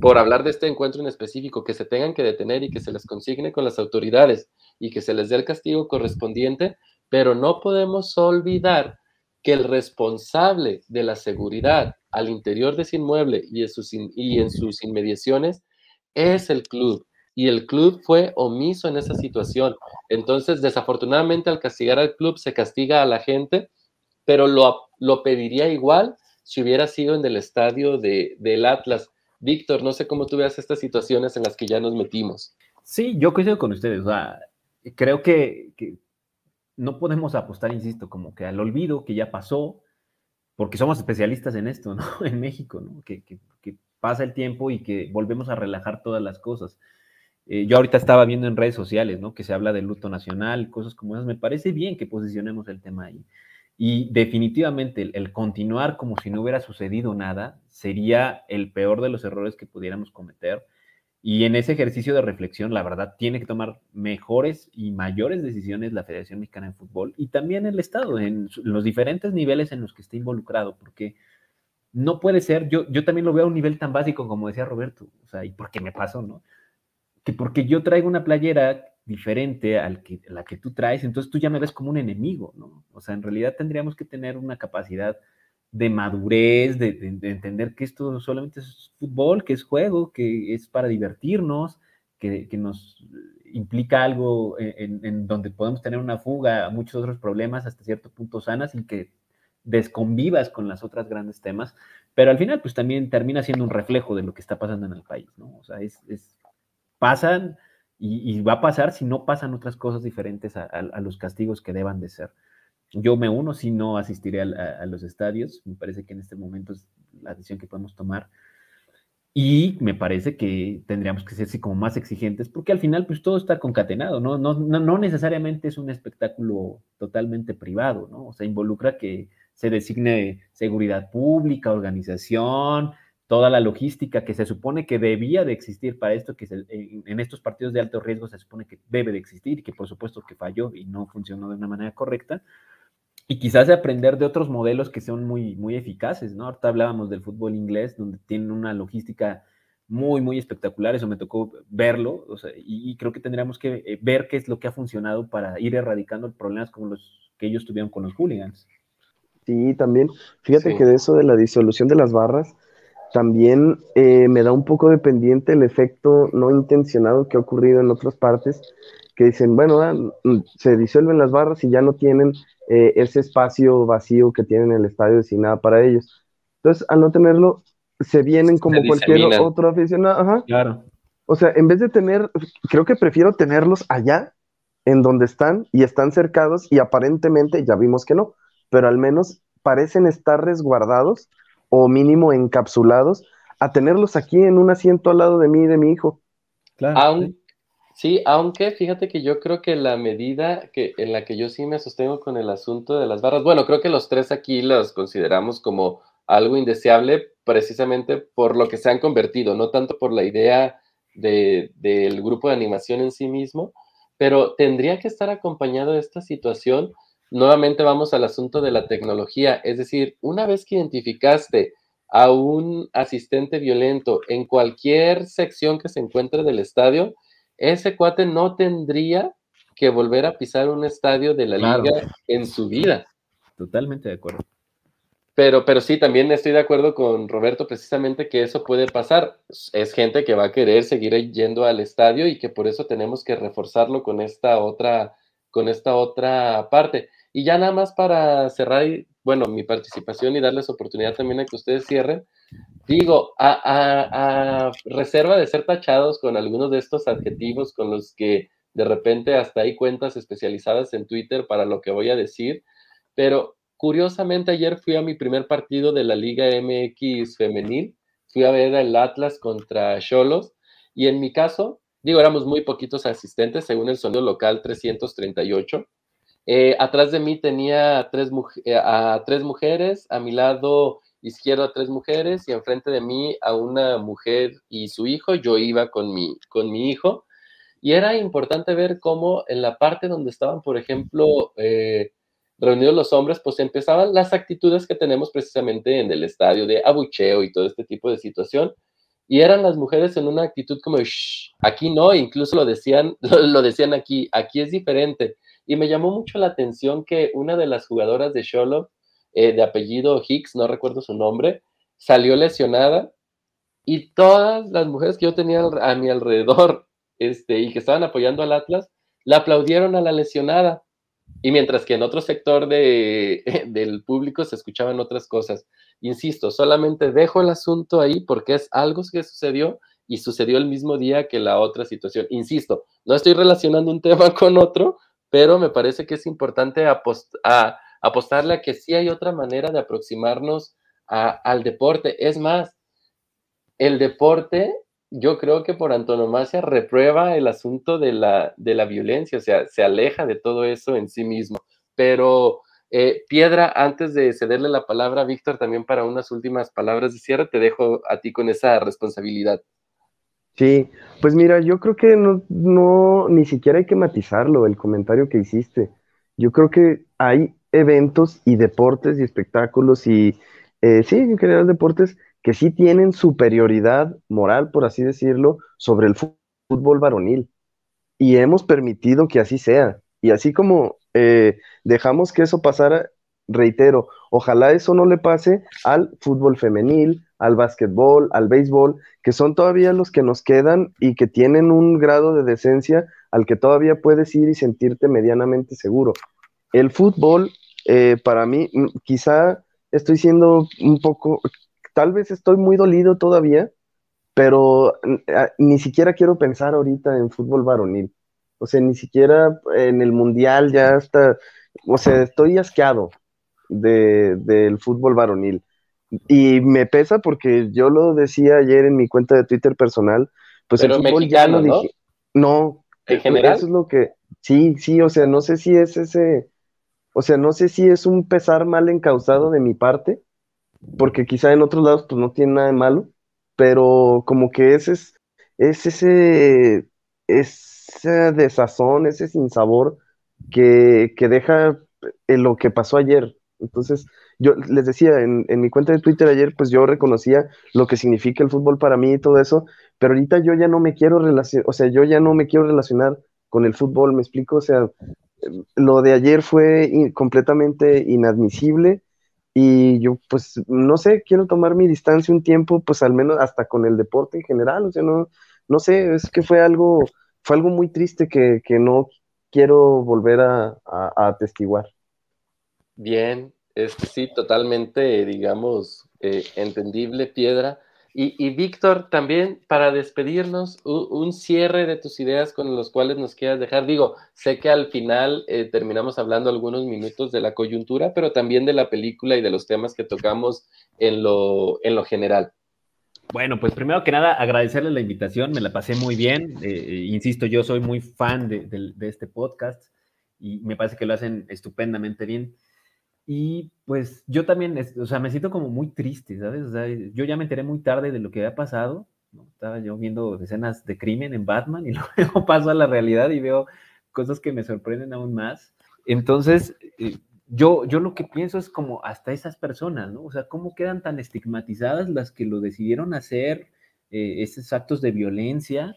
por hablar de este encuentro en específico, que se tengan que detener y que se les consigne con las autoridades y que se les dé el castigo correspondiente, pero no podemos olvidar que el responsable de la seguridad al interior de ese inmueble y en sus, y en sus inmediaciones es el club. Y el club fue omiso en esa situación. Entonces, desafortunadamente, al castigar al club, se castiga a la gente, pero lo, lo pediría igual si hubiera sido en el estadio de, del Atlas. Víctor, no sé cómo tú veas estas situaciones en las que ya nos metimos. Sí, yo coincido con ustedes. O sea, creo que, no podemos apostar, insisto, como que al olvido que ya pasó, porque somos especialistas en esto, ¿no? En México, ¿no? Que, pasa el tiempo y que volvemos a relajar todas las cosas. Eh, yo ahorita estaba viendo en redes sociales, ¿no? Que se habla del luto nacional, cosas como esas. Me parece bien que posicionemos el tema ahí. Y definitivamente el, continuar como si no hubiera sucedido nada sería el peor de los errores que pudiéramos cometer y en ese ejercicio de reflexión, la verdad, tiene que tomar mejores y mayores decisiones la Federación Mexicana de Fútbol y también el Estado, en los diferentes niveles en los que esté involucrado, porque no puede ser, yo, yo también lo veo a un nivel tan básico como decía Roberto, o sea, ¿y por qué me pasó, no? Que porque yo traigo una playera diferente a que, la que tú traes, entonces tú ya me ves como un enemigo, ¿no? O sea, en realidad tendríamos que tener una capacidad de madurez, de, entender que esto solamente es fútbol, que es juego, que es para divertirnos, que, nos implica algo en, donde podemos tener una fuga a muchos otros problemas hasta cierto punto sanas y que desconvivas con las otras grandes temas, pero al final pues también termina siendo un reflejo de lo que está pasando en el país, ¿no? O sea, es, pasan y, va a pasar si no pasan otras cosas diferentes a los castigos que deban de ser. Yo me uno si no asistiré a, los estadios. Me parece que en este momento es la decisión que podemos tomar. Y me parece que tendríamos que ser así como más exigentes, porque al final, pues todo está concatenado, ¿no? No, no, no necesariamente es un espectáculo totalmente privado, ¿no? O sea, involucra que se designe seguridad pública, organización, toda la logística que se supone que debía de existir para esto, que en, en, estos partidos de alto riesgo se supone que debe de existir y que por supuesto que falló y no funcionó de una manera correcta, y quizás aprender de otros modelos que son muy, muy eficaces, ¿no? Ahorita hablábamos del fútbol inglés, donde tienen una logística muy, muy espectacular, eso me tocó verlo, o sea, y, creo que tendríamos que eh, ver qué es lo que ha funcionado para ir erradicando problemas como los que ellos tuvieron con los hooligans. Sí, también, fíjate que de eso de la disolución de las barras, también eh, me da un poco de pendiente el efecto no intencionado que ha ocurrido en otras partes, que dicen, bueno, ah, mm, se disuelven las barras y ya no tienen eh, ese espacio vacío que tienen en el estadio destinado para ellos. Entonces, al no tenerlo, se vienen como cualquier otro aficionado. Ajá. Claro. O sea, en vez de tener, creo que prefiero tenerlos allá, en donde están, y están cercados, y aparentemente ya vimos que no, pero al menos parecen estar resguardados o mínimo encapsulados a tenerlos aquí en un asiento al lado de mí y de mi hijo. Claro. Sí, aunque fíjate que yo creo que la medida que, en la que yo sí me sostengo con el asunto de las barras, bueno, creo que los tres aquí las consideramos como algo indeseable precisamente por lo que se han convertido, no tanto por la idea del grupo de animación en sí mismo, pero tendría que estar acompañado de esta situación. Nuevamente vamos al asunto de la tecnología, es decir, una vez que identificaste a un asistente violento en cualquier sección que se encuentre del estadio, ese cuate no tendría que volver a pisar un estadio de la liga en su vida. Totalmente de acuerdo. Pero, pero sí, también estoy de acuerdo con Roberto precisamente que eso puede pasar. Es gente que va a querer seguir yendo al estadio y que por eso tenemos que reforzarlo con esta otra, con esta otra parte. Y ya nada más para cerrar, bueno, mi participación y darles oportunidad también a que ustedes cierren, Digo, a, reserva de ser tachados con algunos de estos adjetivos con los que de repente hasta hay cuentas especializadas en Twitter para lo que voy a decir, pero curiosamente ayer fui a mi primer partido de la Liga MX femenil, fui a ver el Atlas contra Cholos y en mi caso, digo, éramos muy poquitos asistentes, según el sonido local 338. Eh, atrás de mí tenía tres, eh, a tres mujeres, a mi lado izquierdo a tres mujeres y enfrente de mí a una mujer y su hijo. Yo iba con mi, con mi hijo. Y era importante ver cómo en la parte donde estaban, por ejemplo, eh, reunidos los hombres, pues empezaban las actitudes que tenemos precisamente en el estadio de abucheo y todo este tipo de situación. Y eran las mujeres en una actitud como, aquí no, incluso lo decían, lo decían aquí, aquí es diferente. Y me llamó mucho la atención que una de las jugadoras de Sherlock eh, de apellido Hicks, no recuerdo su nombre, salió lesionada y todas las mujeres que yo tenía a mi alrededor este, y que estaban apoyando al Atlas, la aplaudieron a la lesionada. Y mientras que en otro sector de, del público se escuchaban otras cosas. Insisto, solamente dejo el asunto ahí porque es algo que sucedió y sucedió el mismo día que la otra situación. Insisto, no estoy relacionando un tema con otro, pero me parece que es importante apostarle a que sí hay otra manera de aproximarnos al deporte. Es más, el deporte, yo creo que por antonomasia reprueba el asunto de la, de la violencia, o sea, se aleja de todo eso en sí mismo. Pero, eh, Piedra, antes de cederle la palabra a Víctor, también para unas últimas palabras de cierre, te dejo a ti con esa responsabilidad. Sí, pues mira, yo creo que no, no, ni siquiera hay que matizarlo, el comentario que hiciste. Yo creo que hay eventos y deportes y espectáculos y, eh, sí, en general deportes que sí tienen superioridad moral, por así decirlo, sobre el fútbol varonil. Y hemos permitido que así sea. Y así como eh, dejamos que eso pasara, reitero, ojalá eso no le pase al fútbol femenil, al básquetbol, al béisbol, que son todavía los que nos quedan y que tienen un grado de decencia al que todavía puedes ir y sentirte medianamente seguro. El fútbol eh, para mí, mm, quizá estoy siendo un poco, tal vez estoy muy dolido todavía, pero mm, ah, ni siquiera quiero pensar ahorita en fútbol varonil. O sea, ni siquiera en el mundial ya está, o sea, estoy asqueado del fútbol varonil. Y me pesa porque yo lo decía ayer en mi cuenta de Twitter personal, pues el fútbol ya no dije. No, en general. Eso es lo que, sí, sí, o sea, no sé si es ese o sea, no sé si es un pesar mal encausado de mi parte, porque quizá en otros lados pues no tiene nada de malo, pero como que ese es, es ese, ese desazón, ese sinsabor que, que deja lo que pasó ayer. Entonces, yo les decía, en, en, mi cuenta de Twitter ayer, pues yo reconocía lo que significa el fútbol para mí y todo eso, pero ahorita yo ya no me quiero relacionar, o sea, yo ya no me quiero relacionar con el fútbol, me explico, o sea, lo de ayer fue completamente inadmisible y yo pues no sé, quiero tomar mi distancia un tiempo, pues al menos hasta con el deporte en general, o sea, no, no sé, es que fue algo, fue algo muy triste que, no quiero volver a, atestiguar. Bien, es sí, totalmente, digamos, eh, entendible, Piedra. Y, Víctor, también para despedirnos, un, cierre de tus ideas con los cuales nos quieras dejar. Digo, sé que al final eh, terminamos hablando algunos minutos de la coyuntura, pero también de la película y de los temas que tocamos en lo, en lo general. Bueno, pues primero que nada, agradecerle la invitación, me la pasé muy bien. Eh, insisto, yo soy muy fan de, de, este podcast y me parece que lo hacen estupendamente bien. Y pues yo también, o sea, me siento como muy triste, ¿sabes? O sea, yo ya me enteré muy tarde de lo que había pasado. ¿no? Estaba yo viendo escenas de crimen en Batman y luego paso a la realidad y veo cosas que me sorprenden aún más. Entonces, eh, yo, yo lo que pienso es como hasta esas personas, ¿no? O sea, ¿cómo quedan tan estigmatizadas las que lo decidieron hacer, eh, esos actos de violencia?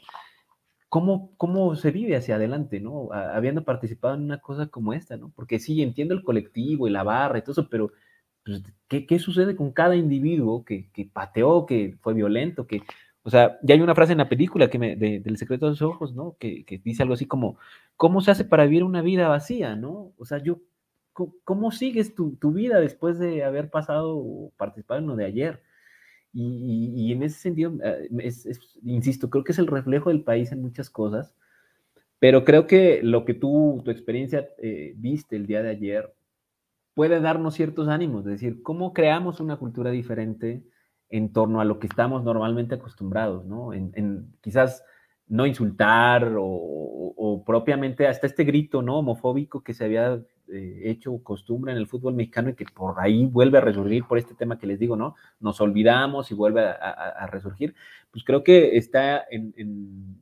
¿Cómo, ¿Cómo se vive hacia adelante, ¿no? habiendo participado en una cosa como esta, ¿no? Porque sí, entiendo el colectivo y la barra y todo eso, pero pues, ¿qué, ¿qué, sucede con cada individuo que, que, pateó, que fue violento, que... O sea, ya hay una frase en la película que me, de, del secreto de los ojos, ¿no? Que, que dice algo así como, ¿cómo se hace para vivir una vida vacía, ¿no? O sea, yo ¿cómo sigues tu, vida después de haber pasado o participado en lo de ayer? Y, en ese sentido, eh, insisto, creo que es el reflejo del país en muchas cosas, pero creo que lo que tú, tu experiencia eh, viste el día de ayer, puede darnos ciertos ánimos, es decir, cómo creamos una cultura diferente en torno a lo que estamos normalmente acostumbrados, ¿no? En, quizás no insultar o, o, propiamente hasta este grito, ¿no? Homofóbico que se había eh, hecho costumbre en el fútbol mexicano y que por ahí vuelve a resurgir por este tema que les digo, ¿no? Nos olvidamos y vuelve a, resurgir, pues creo que está en,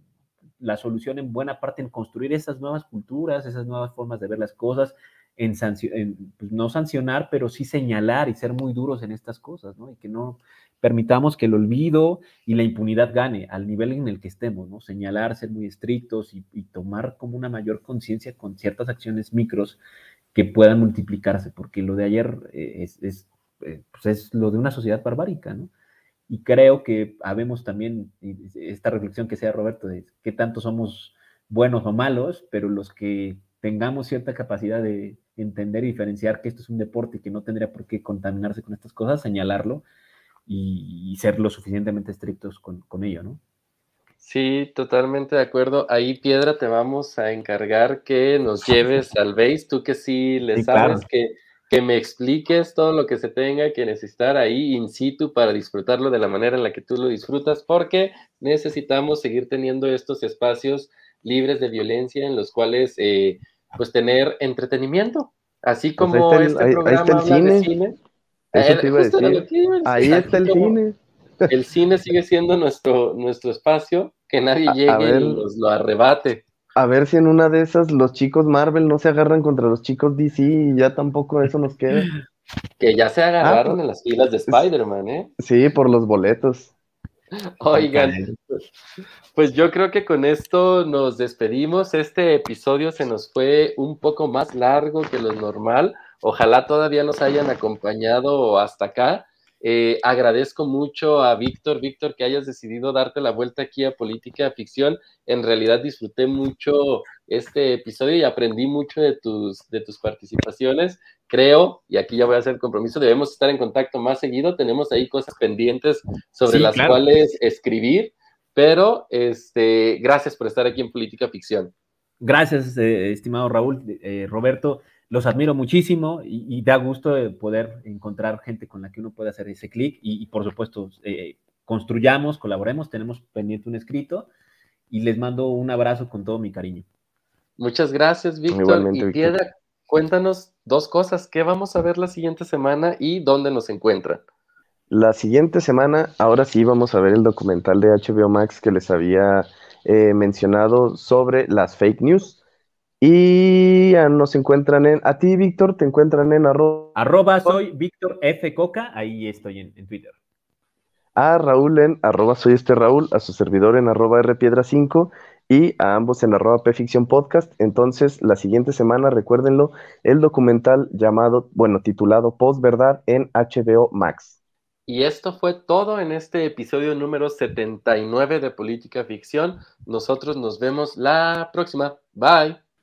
la solución en buena parte en construir esas nuevas culturas, esas nuevas formas de ver las cosas, en, pues no sancionar, pero sí señalar y ser muy duros en estas cosas, ¿no? Y que no permitamos que el olvido y la impunidad gane al nivel en el que estemos, ¿no? Señalar, ser muy estrictos y, y tomar como una mayor conciencia con ciertas acciones micros que puedan multiplicarse, porque lo de ayer eh, es, eh, pues es, lo de una sociedad barbárica, ¿no? Y creo que habemos también esta reflexión que sea Roberto de qué tanto somos buenos o malos, pero los que tengamos cierta capacidad de entender y diferenciar que esto es un deporte y que no tendría por qué contaminarse con estas cosas, señalarlo y, ser lo suficientemente estrictos con, con ello, ¿no? Sí, totalmente de acuerdo. Ahí, Piedra, te vamos a encargar que nos lleves al base. Tú que sí le sabes, que, que me expliques todo lo que se tenga que necesitar ahí in situ para disfrutarlo de la manera en la que tú lo disfrutas, porque necesitamos seguir teniendo estos espacios libres de violencia en los cuales, eh, pues, tener entretenimiento. Así pues como este programa ahí está el cine. Ahí está el cine el cine sigue siendo nuestro, nuestro espacio, que nadie llegue y nos lo arrebate. A ver si en una de esas los chicos Marvel no se agarran contra los chicos DC y ya tampoco eso nos queda. Que ya se agarraron ah, en las filas de Spider-Man, ¿eh? Sí, por los boletos. Oigan, pues yo creo que con esto nos despedimos. Este episodio se nos fue un poco más largo que lo normal. Ojalá todavía nos hayan acompañado hasta acá. Eh, agradezco mucho a Víctor, Víctor, que hayas decidido darte la vuelta aquí a Política Ficción. En realidad disfruté mucho este episodio y aprendí mucho de tus, de tus participaciones. Creo, y aquí ya voy a hacer el compromiso, debemos estar en contacto más seguido. Tenemos ahí cosas pendientes sobre las cuales escribir, pero este, gracias por estar aquí en Política Ficción. Gracias, eh, estimado Raúl, eh, Roberto los admiro muchísimo y, da gusto poder encontrar gente con la que uno puede hacer ese clic y, por supuesto, eh, construyamos, colaboremos, tenemos pendiente un escrito y les mando un abrazo con todo mi cariño. Muchas gracias, Víctor. y Piedra, cuéntanos dos cosas. ¿Qué vamos a ver la siguiente semana y dónde nos encuentran? La siguiente semana, ahora sí vamos a ver el documental de HBO Max que les había eh, mencionado sobre las fake news. Y nos encuentran en, a ti, Víctor, te encuentran en arroba. Arroba soy Víctor F. Coca, ahí estoy en, Twitter. A Raúl en arroba soy este Raúl, a su servidor en arroba Rpiedra 5 y a ambos en arroba Pficción Podcast. Entonces, la siguiente semana, recuérdenlo, el documental llamado, bueno, titulado Post Verdad en HBO Max. Y esto fue todo en este episodio número 79 de Política Ficción. Nosotros nos vemos la próxima. Bye.